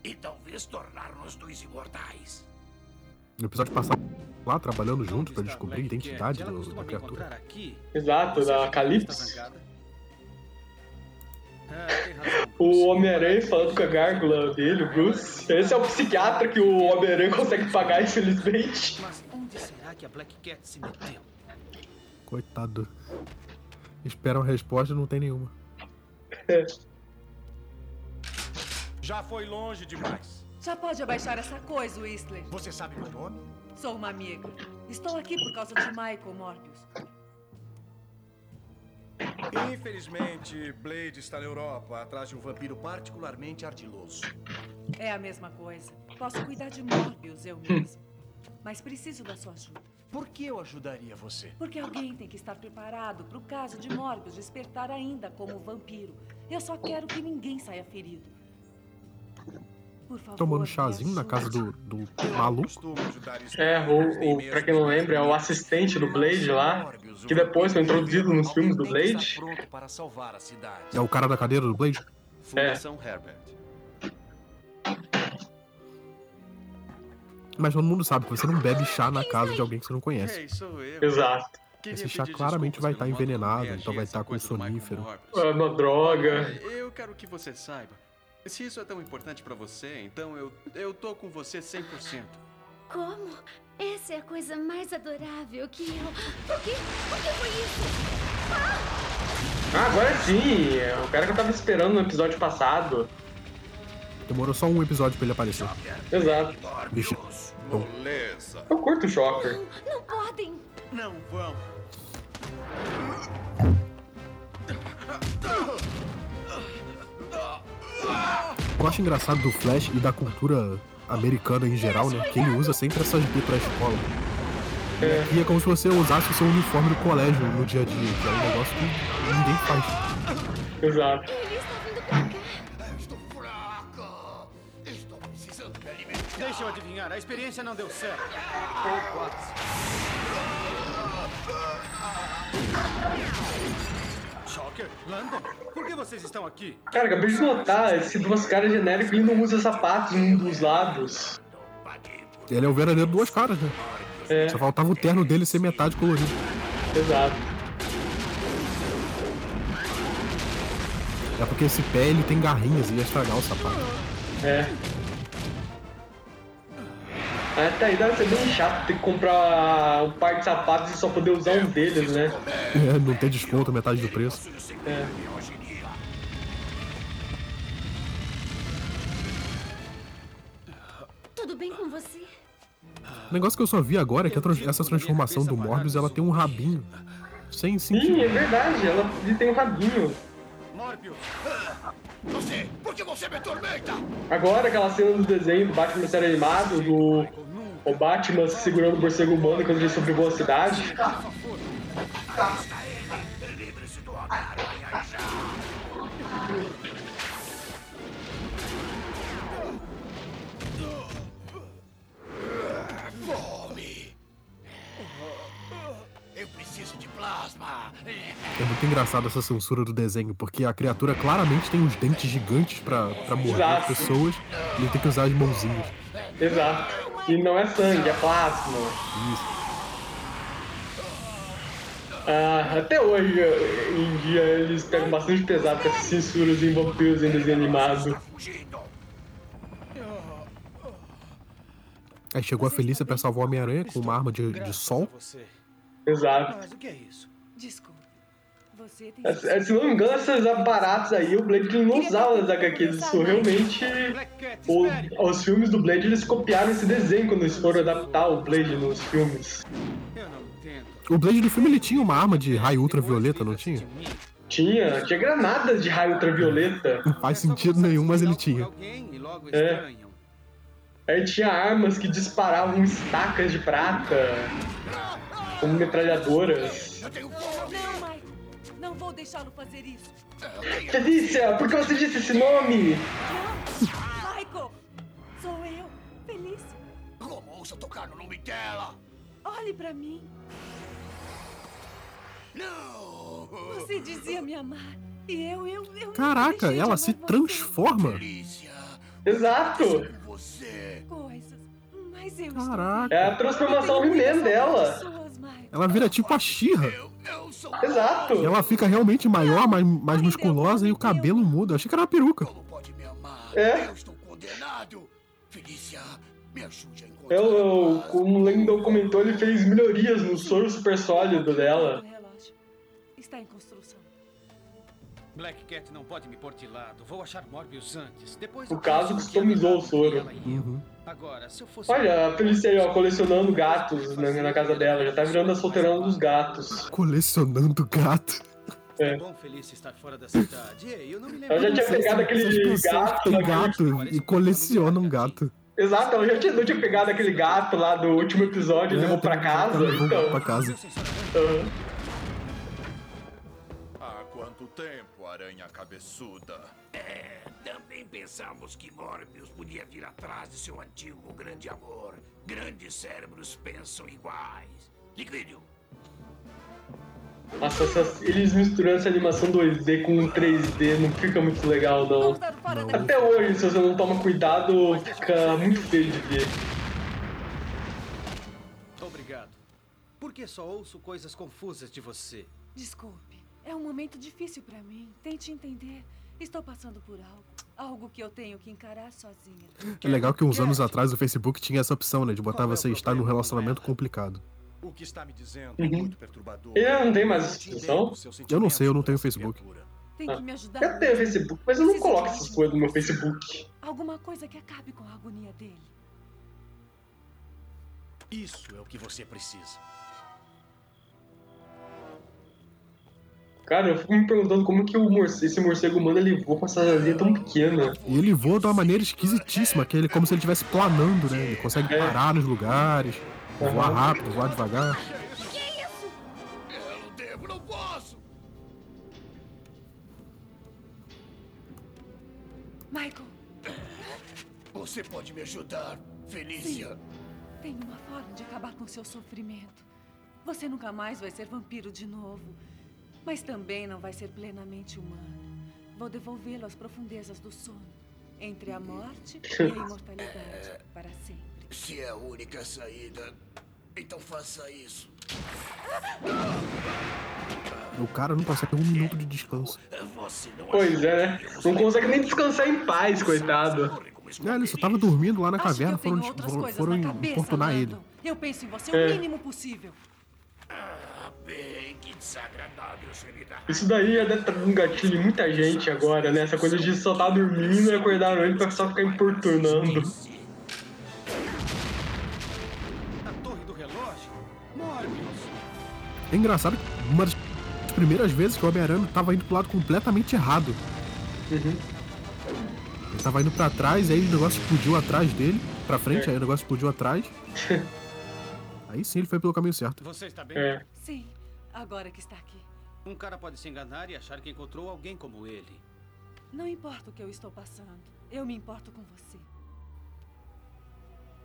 [SPEAKER 26] E talvez tornar nós dois imortais.
[SPEAKER 3] No episódio passado, lá trabalhando juntos pra descobrir a identidade do, da criatura.
[SPEAKER 2] Exato, da Calypso. O Homem-Aranha falando com a gárgula dele, o Bruce. Esse é o psiquiatra que o Homem-Aranha consegue pagar, infelizmente.
[SPEAKER 6] Mas onde será que a Black Cat se meteu?
[SPEAKER 3] Coitado. Espera uma resposta e não tem nenhuma.
[SPEAKER 27] Já foi longe demais.
[SPEAKER 7] Já pode abaixar essa coisa, Whistler.
[SPEAKER 27] Você sabe meu nome?
[SPEAKER 7] Sou uma amiga. Estou aqui por causa de Michael Morbius.
[SPEAKER 27] Infelizmente, Blade está na Europa, atrás de um vampiro particularmente ardiloso.
[SPEAKER 7] É a mesma coisa. Posso cuidar de Morbius eu mesmo. Mas preciso da sua ajuda.
[SPEAKER 27] Por que eu ajudaria você?
[SPEAKER 7] Porque alguém tem que estar preparado para o caso de Morbius despertar ainda como vampiro. Eu só quero que ninguém saia ferido. Por favor,
[SPEAKER 3] Tomando chazinho na casa do, do maluco.
[SPEAKER 2] É, o, o, pra quem não lembra, é o assistente do Blade lá, que depois foi introduzido nos filmes do Blade.
[SPEAKER 3] É o cara da cadeira do Blade?
[SPEAKER 24] Herbert.
[SPEAKER 3] Mas todo mundo sabe que você não bebe chá na casa de alguém que você não conhece.
[SPEAKER 2] Exato.
[SPEAKER 3] Esse chá claramente vai estar envenenado, então vai estar com sonífero.
[SPEAKER 2] É uma droga.
[SPEAKER 24] Eu quero que você saiba. Se isso é tão importante pra você, então eu, eu tô com você 100%.
[SPEAKER 22] Como? Essa é a coisa mais adorável que eu. O quê? O que foi isso?
[SPEAKER 2] Ah, agora sim! É o cara que eu tava esperando no episódio passado.
[SPEAKER 3] Demorou só um episódio pra ele aparecer.
[SPEAKER 2] Exato.
[SPEAKER 3] Bom,
[SPEAKER 24] Beleza.
[SPEAKER 2] Eu curto o Shocker.
[SPEAKER 22] Não podem!
[SPEAKER 24] Não vão.
[SPEAKER 3] Eu acho engraçado do Flash e da cultura americana em geral, né? Que ele usa sempre essas B pra escola.
[SPEAKER 2] É.
[SPEAKER 3] E é como se você usasse o seu uniforme do colégio no dia a dia, que é um negócio que ninguém faz.
[SPEAKER 2] Exato.
[SPEAKER 6] Deixa eu adivinhar, a experiência não deu certo. Ou quase. Shocker, London, por que vocês estão aqui?
[SPEAKER 2] Cara, acabei de notar, esse duas caras genérico ele não usa sapatos em um dos lados.
[SPEAKER 3] Ele é o verdadeiro duas caras, né?
[SPEAKER 2] É.
[SPEAKER 3] Só faltava o terno dele ser metade colorido.
[SPEAKER 2] Exato.
[SPEAKER 3] É porque esse pé ele tem garrinhas e ia estragar o sapato.
[SPEAKER 2] É. Até aí deve ser bem chato ter que comprar um par de sapatos e só poder usar um deles, né?
[SPEAKER 3] É, não tem desconto, metade do preço.
[SPEAKER 2] É.
[SPEAKER 22] Tudo bem com você?
[SPEAKER 3] O negócio que eu só vi agora é que trans- essa transformação do Morbius ela tem um rabinho. Sem
[SPEAKER 2] Sim,
[SPEAKER 3] sentido.
[SPEAKER 2] é verdade, ela tem um rabinho.
[SPEAKER 6] Morbius!
[SPEAKER 26] Você, por que você me atormenta?
[SPEAKER 2] Agora aquela cena do desenho do Batman série animado, do o Batman segurando o morcego humano quando ele sobrevoa a cidade.
[SPEAKER 3] É muito engraçado essa censura do desenho, porque a criatura claramente tem uns dentes gigantes pra, pra morder as pessoas e ele tem que usar as mãozinhas.
[SPEAKER 2] Exato. E não é sangue, é plasma.
[SPEAKER 3] Isso.
[SPEAKER 2] Ah, até hoje, em dia, eles pegam bastante pesado com essas censuras em vampiros em desenho animado.
[SPEAKER 3] Aí chegou a Felícia pra salvar o Homem-Aranha com uma arma de, de sol.
[SPEAKER 2] Exato.
[SPEAKER 6] Mas o que é isso?
[SPEAKER 7] Tem.
[SPEAKER 2] É, Se não me engano, esses aparatos aí, o Blade não usava nas HQs. Isso realmente. o- os filmes do Blade eles copiaram esse desenho quando eles foram adaptar o Blade nos filmes.
[SPEAKER 6] Eu.
[SPEAKER 3] O Blade do filme ele tinha uma arma de raio ultravioleta, não tinha?
[SPEAKER 2] Tinha, tinha granadas de raio ultravioleta.
[SPEAKER 3] Não faz sentido nenhum, mas ele tinha.
[SPEAKER 2] É. Aí tinha armas que disparavam estacas de prata, como metralhadoras.
[SPEAKER 8] Não, Mike.
[SPEAKER 7] Vou deixá-lo fazer isso.
[SPEAKER 2] Felícia, por que você disse esse nome?
[SPEAKER 7] Michael! Sou eu, Felícia.
[SPEAKER 26] Como ousa tocar no nome dela?
[SPEAKER 7] Olhe pra mim.
[SPEAKER 26] Não!
[SPEAKER 7] Você dizia me amar. E eu, eu, eu.
[SPEAKER 3] Caraca, ela se
[SPEAKER 7] você.
[SPEAKER 3] transforma.
[SPEAKER 2] Exato!
[SPEAKER 7] Coisas. Mas eu
[SPEAKER 3] Caraca.
[SPEAKER 2] É a transformação He-Man dela.
[SPEAKER 3] Ela vira tipo a Xirra.
[SPEAKER 2] Exato.
[SPEAKER 3] E ela fica realmente maior, mais, mais musculosa e o cabelo muda. Eu achei que era uma peruca.
[SPEAKER 2] É.
[SPEAKER 26] Condenado! Felícia, me ajude a encontrar.
[SPEAKER 2] É o, como o Lendon comentou, ele fez melhorias no soro super sólido dela.
[SPEAKER 7] Está em construção.
[SPEAKER 6] Black Cat não pode me pôr de lado. Vou achar Morbius antes. Depois
[SPEAKER 2] O
[SPEAKER 6] eu
[SPEAKER 2] caso
[SPEAKER 6] é
[SPEAKER 2] customizou o soro.
[SPEAKER 6] eu. Agora, se eu fosse
[SPEAKER 2] Olha, a Felícia aí, ó, colecionando gatos na, na casa dela. Já tá virando a solteirona dos gatos.
[SPEAKER 3] Colecionando gato.
[SPEAKER 2] É.
[SPEAKER 6] bom Felícia estar fora da cidade. Ei, eu não me lembro.
[SPEAKER 2] Ela já tinha pegado aquele gato.
[SPEAKER 3] gato e colecionam um gato.
[SPEAKER 2] Exato, ela já tinha, não tinha pegado aquele gato lá do último episódio e
[SPEAKER 3] É,
[SPEAKER 2] levou pra casa.
[SPEAKER 3] levou
[SPEAKER 2] Então.
[SPEAKER 3] pra casa.
[SPEAKER 2] Aham.
[SPEAKER 16] Há quanto tempo, aranha cabeçuda?
[SPEAKER 26] É, também pensamos que Morbius podia vir atrás de seu antigo grande amor. Grandes cérebros pensam iguais. Liquídio,
[SPEAKER 2] Nossa, essas- eles misturando essa animação 2D com 3D não fica muito legal, não. Até hoje, se você não toma cuidado, fica muito feio de ver.
[SPEAKER 6] Obrigado. Por que só ouço coisas confusas de você?
[SPEAKER 7] Desculpe. É um momento difícil pra mim. Tente entender. Estou passando por algo. Algo que eu tenho que encarar sozinha.
[SPEAKER 3] É legal que uns anos atrás o Facebook tinha essa opção, né? De botar você estar num relacionamento complicado.
[SPEAKER 27] O que está me dizendo
[SPEAKER 2] Uhum.
[SPEAKER 27] é muito perturbador.
[SPEAKER 2] Ele não tem mais essa opção?
[SPEAKER 3] Eu não sei, eu não tenho Facebook.
[SPEAKER 7] Tem que me ajudar.
[SPEAKER 2] Eu tenho Facebook, mas eu não coloco essas coisas no meu Facebook.
[SPEAKER 7] Alguma coisa que acabe com a agonia dele.
[SPEAKER 27] Isso é o que você precisa.
[SPEAKER 2] Cara, eu fico me perguntando como que o morcego, esse morcego humano ele voa com essa asinha tão pequena.
[SPEAKER 3] E ele voa de uma maneira esquisitíssima, que ele como se ele estivesse planando, né? Ele consegue
[SPEAKER 2] É.
[SPEAKER 3] parar nos lugares, voar rápido, voar devagar.
[SPEAKER 26] eu não devo, não posso!
[SPEAKER 7] Michael,
[SPEAKER 26] Você pode me ajudar, Felícia?
[SPEAKER 7] tem uma forma de acabar com seu sofrimento. Você nunca mais vai ser vampiro de novo. Mas também não vai ser plenamente humano. Vou devolvê-lo às profundezas do sono. Entre a morte e a imortalidade. Para sempre.
[SPEAKER 26] Se é a única saída, então faça isso.
[SPEAKER 3] O cara não consegue um minuto de descanso.
[SPEAKER 2] Pois é? Não consegue nem descansar em paz, coitado.
[SPEAKER 3] É, ele só tava dormindo lá na caverna, foram, foram, foram
[SPEAKER 7] na cabeça,
[SPEAKER 3] importunar ele.
[SPEAKER 7] Eu penso em você
[SPEAKER 2] É.
[SPEAKER 7] o mínimo possível.
[SPEAKER 2] Isso daí deve estar dando um gatilho em muita gente agora, né? Essa coisa de só tá dormindo e acordar noite pra só ficar importunando.
[SPEAKER 6] A torre do relógio? Morbius!
[SPEAKER 3] É engraçado que uma das primeiras vezes que o Homem-Aranha tava indo pro lado completamente errado. Ele tava indo pra trás, aí o negócio explodiu atrás dele, pra frente,
[SPEAKER 2] É.
[SPEAKER 3] aí o negócio explodiu atrás. Aí sim ele foi pelo caminho certo.
[SPEAKER 6] Você está bem?
[SPEAKER 2] É.
[SPEAKER 7] Sim, agora que está aqui.
[SPEAKER 6] Um cara pode se enganar e achar que encontrou alguém como ele.
[SPEAKER 7] Não importa o que eu estou passando. Eu me importo com você.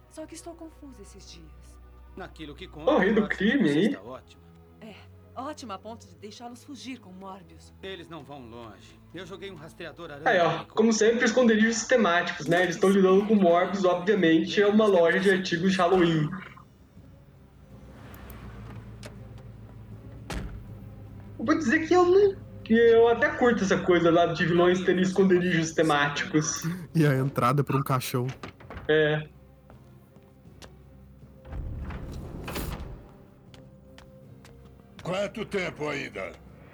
[SPEAKER 7] Só que estou confusa esses dias.
[SPEAKER 6] Naquilo que conta.
[SPEAKER 2] Ó, o rei do crime aí.
[SPEAKER 6] Está ótima.
[SPEAKER 7] É, ótima a ponto de deixá-los fugir com Morbius.
[SPEAKER 6] Eles não vão longe. Eu joguei um rastreador aranha.
[SPEAKER 2] Aí, ó, como sempre, esconderijos sistemáticos, né? Eles estão lidando com Morbius, obviamente, é uma loja de artigos de Halloween. Vou dizer que eu não. Que eu até curto essa coisa lá de vilões terem esconderijos temáticos.
[SPEAKER 3] E a entrada por um caixão.
[SPEAKER 2] É.
[SPEAKER 28] Quanto tempo ainda?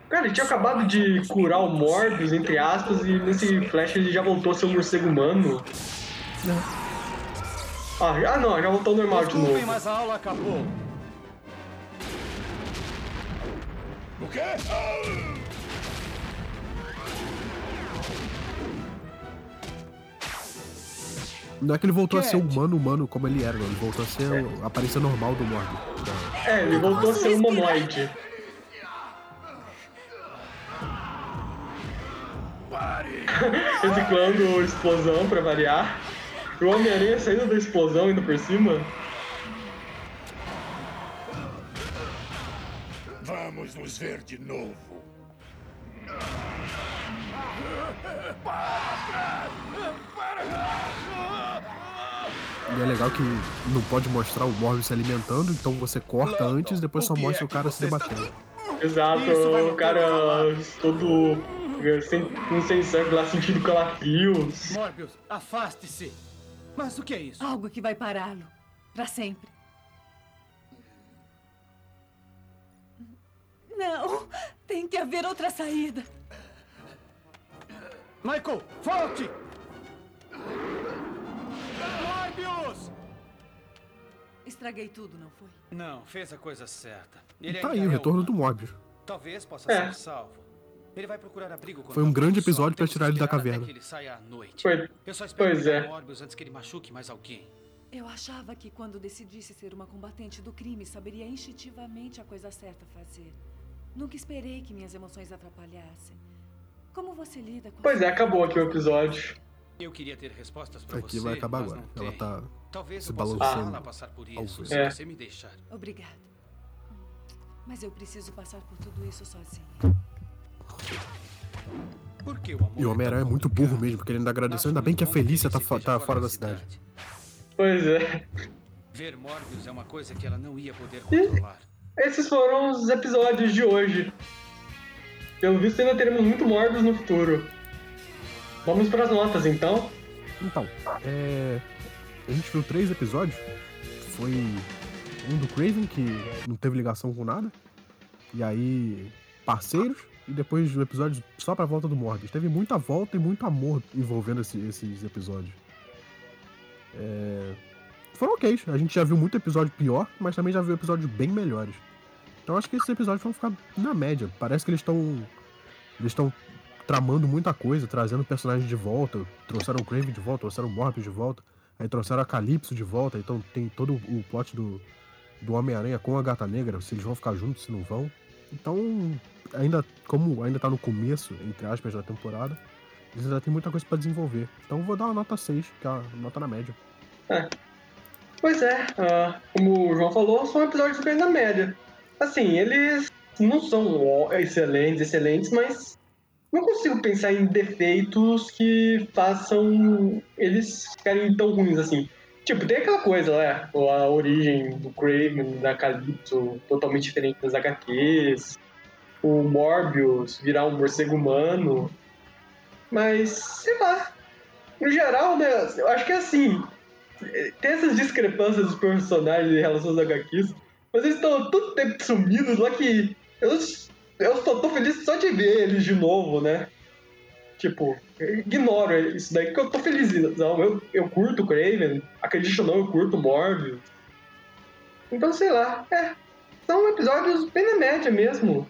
[SPEAKER 2] Cara, ele tinha acabado de curar o Morbius, entre aspas, e nesse flash ele já voltou a ser um morcego humano. Ah, já- ah, não, já voltou ao normal de novo.
[SPEAKER 11] mas a aula acabou.
[SPEAKER 28] Quê?
[SPEAKER 3] Não é que ele voltou a ser humano, humano como ele era, não. Ele voltou a ser a aparência normal do Morbius.
[SPEAKER 2] É, ele voltou a ser humanoide. reciclando explosão pra variar. E o Homem-Aranha saindo da explosão ainda por cima.
[SPEAKER 28] Nos ver de novo.
[SPEAKER 3] E é legal que não pode mostrar o Morbius se alimentando, então você corta antes e depois só mostra o cara se debatendo.
[SPEAKER 2] Exato, o cara todo sem, com sem sangue lá sentindo calafrios.
[SPEAKER 6] Morbius, afaste-se! Mas o que é isso?
[SPEAKER 7] Algo que vai pará-lo. Pra sempre. Não! Tem que haver outra saída.
[SPEAKER 11] Michael, volte! Morbius!
[SPEAKER 7] Estraguei tudo, não foi?
[SPEAKER 6] Não, fez a coisa certa. Ele
[SPEAKER 3] Tá aí o
[SPEAKER 6] é
[SPEAKER 3] retorno do Morbius.
[SPEAKER 6] Talvez possa
[SPEAKER 2] É.
[SPEAKER 6] ser salvo. Ele vai procurar abrigo quando
[SPEAKER 3] Foi um grande
[SPEAKER 6] só
[SPEAKER 3] episódio
[SPEAKER 6] que
[SPEAKER 3] tirar ele da caverna.
[SPEAKER 6] que ele saia à noite.
[SPEAKER 2] Foi-
[SPEAKER 6] Eu só espero
[SPEAKER 2] pois é.
[SPEAKER 6] Morbius antes que ele machuque mais alguém.
[SPEAKER 7] Eu achava que quando decidisse ser uma combatente do crime, saberia instintivamente a coisa certa a fazer. Nunca esperei que minhas emoções atrapalhassem. Como você lida com
[SPEAKER 2] Pois é, acabou aqui o episódio.
[SPEAKER 6] Eu queria ter respostas pra
[SPEAKER 3] Aqui
[SPEAKER 6] você,
[SPEAKER 3] vai acabar agora. Ela tá
[SPEAKER 6] Talvez
[SPEAKER 3] se balançando
[SPEAKER 6] ajudá-la a passar por
[SPEAKER 3] ao
[SPEAKER 6] isso, se
[SPEAKER 2] É.
[SPEAKER 6] você me deixar.
[SPEAKER 7] Obrigada. Mas eu preciso passar por tudo isso sozinha.
[SPEAKER 6] Por que o amor
[SPEAKER 3] E o Homem-Aranha é muito burro mesmo, porque ele ainda agradeceu. Ainda bem que a Felícia tá, tá fora da cidade.
[SPEAKER 2] Pois é.
[SPEAKER 6] Ver Morbius é uma coisa que ela não ia poder controlar.
[SPEAKER 2] Esses foram os episódios de hoje. Pelo visto, ainda teremos muito Morbius no futuro. Vamos para as notas, então.
[SPEAKER 3] Então, é. A gente viu três episódios. Foi um do Craven, que não teve ligação com nada. E aí, parceiros. E depois o episódio só pra volta do Morbius. Teve muita volta e muito amor envolvendo esse- esses episódios. É... Foram ok. A gente já viu muito episódio pior, mas também já viu episódios bem melhores. Então acho que esses episódios vão ficar na média. Parece que eles estão. Eles estão tramando muita coisa, trazendo personagens de volta. Trouxeram o Crave de volta, trouxeram o Morbius de volta. Aí trouxeram a Calypso de volta. Então tem todo o plot do, do Homem-Aranha com a Gata Negra, se eles vão ficar juntos, se não vão. Então, ainda, como ainda tá no começo, entre aspas, da temporada, eles ainda tem muita coisa pra desenvolver. Então vou dar uma nota 6, que é a nota na média.
[SPEAKER 2] Pois é, ah, como o João falou, são episódios bem na média. Assim, eles não são excelentes, excelentes, mas não consigo pensar em defeitos que façam eles ficarem tão ruins assim. Tipo, tem aquela coisa, né? A origem do Craven, da Calypso, totalmente diferente das HQs. O Morbius virar um morcego humano. Mas, sei lá. No geral, né? Eu acho que é assim tem essas discrepâncias dos personagens em relação aos HQs, mas eles estão todo tempo sumidos lá que eu, eu tô feliz só de ver eles de novo, né? Tipo, ignoro isso daí, porque eu tô feliz. Não, eu, eu curto o Craven, acredito não, eu curto o Morbius. Então, sei lá, é. São episódios bem na média mesmo.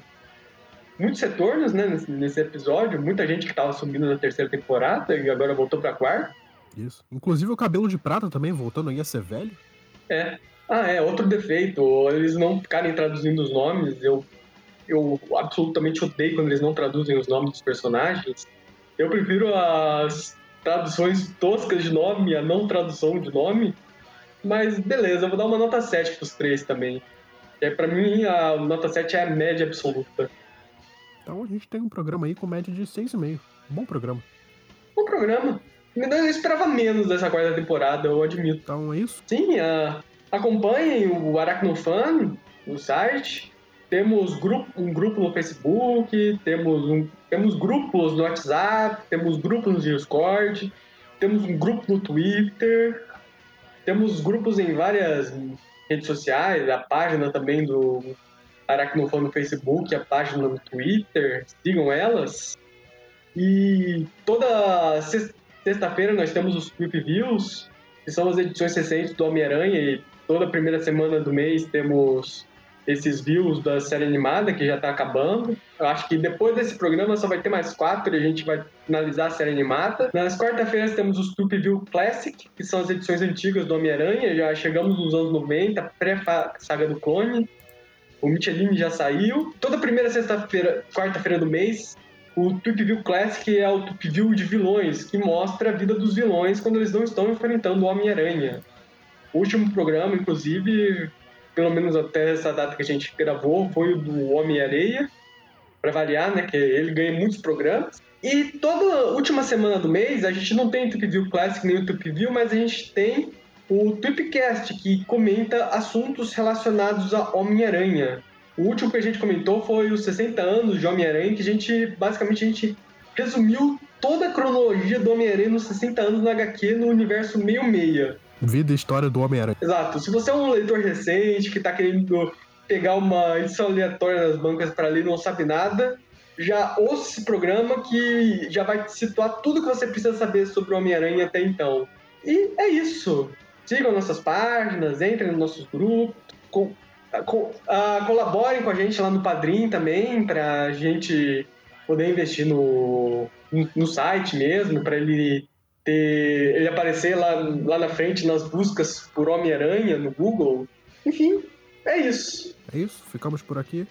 [SPEAKER 2] Muitos retornos, né, nesse, nesse episódio. Muita gente que tava sumindo na terceira temporada e agora voltou pra quarta.
[SPEAKER 3] Isso. Inclusive o cabelo de prata também, voltando aí a ser velho.
[SPEAKER 2] É. Ah, é, outro defeito. Eles não ficarem traduzindo os nomes. Eu, eu absolutamente odeio quando eles não traduzem os nomes dos personagens. Eu prefiro as traduções toscas de nome, a não tradução de nome. Mas beleza, eu vou dar uma nota 7 pros três também. É, pra mim, a nota 7 é a média absoluta.
[SPEAKER 3] Então a gente tem um programa aí com média de 6,5. Bom programa.
[SPEAKER 2] Bom programa. Eu esperava menos dessa quarta temporada, eu admito.
[SPEAKER 3] Então é isso?
[SPEAKER 2] Sim, uh, acompanhem o Aracnofan no site. Temos grupo, um grupo no Facebook, temos, um, temos grupos no WhatsApp, temos grupos no Discord, temos um grupo no Twitter, temos grupos em várias redes sociais, a página também do Aracnofan no Facebook, a página no Twitter, sigam elas. E toda sexta Sexta-feira nós temos os Trip Views, que são as edições recentes do Homem-Aranha, e toda primeira semana do mês temos esses views da série animada, que já está acabando. Eu acho que depois desse programa só vai ter mais quatro e a gente vai finalizar a série animada. Nas quarta-feiras temos os Trip View Classic, que são as edições antigas do Homem-Aranha, já chegamos nos anos 90, pré-saga do clone. O Michelin já saiu. Toda primeira sexta-feira, quarta-feira do mês, o Tweep View Classic é o Tweep View de vilões, que mostra a vida dos vilões quando eles não estão enfrentando o Homem-Aranha. O último programa, inclusive, pelo menos até essa data que a gente gravou, foi o do Homem-Areia, para variar, né? Que ele ganha muitos programas. E toda última semana do mês, a gente não tem o Tweep Classic nem o Tweep mas a gente tem o Tweepcast, que comenta assuntos relacionados a Homem-Aranha. O último que a gente comentou foi os 60 anos de Homem-Aranha, que a gente, basicamente, a gente resumiu toda a cronologia do Homem-Aranha nos 60 anos na HQ no universo meio-meia.
[SPEAKER 3] Vida e história do Homem-Aranha.
[SPEAKER 2] Exato. Se você é um leitor recente que tá querendo pegar uma edição aleatória nas bancas para ler e não sabe nada, já ouça esse programa que já vai situar tudo que você precisa saber sobre o Homem-Aranha até então. E é isso. Sigam nossas páginas, entrem nos nossos grupos, uh, colaborem com a gente lá no Padrim também, para a gente poder investir no, no site mesmo, para ele ter ele aparecer lá, lá na frente nas buscas por Homem-Aranha no Google. Enfim, é isso.
[SPEAKER 3] É isso, ficamos por aqui.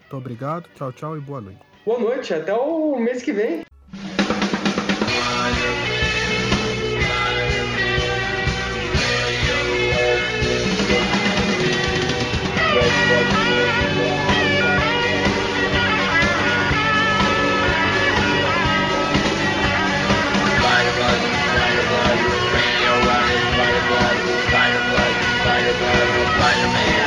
[SPEAKER 3] Muito obrigado, tchau, tchau e boa noite.
[SPEAKER 2] Boa noite, até o mês que vem. blood, fire blood, fire blood.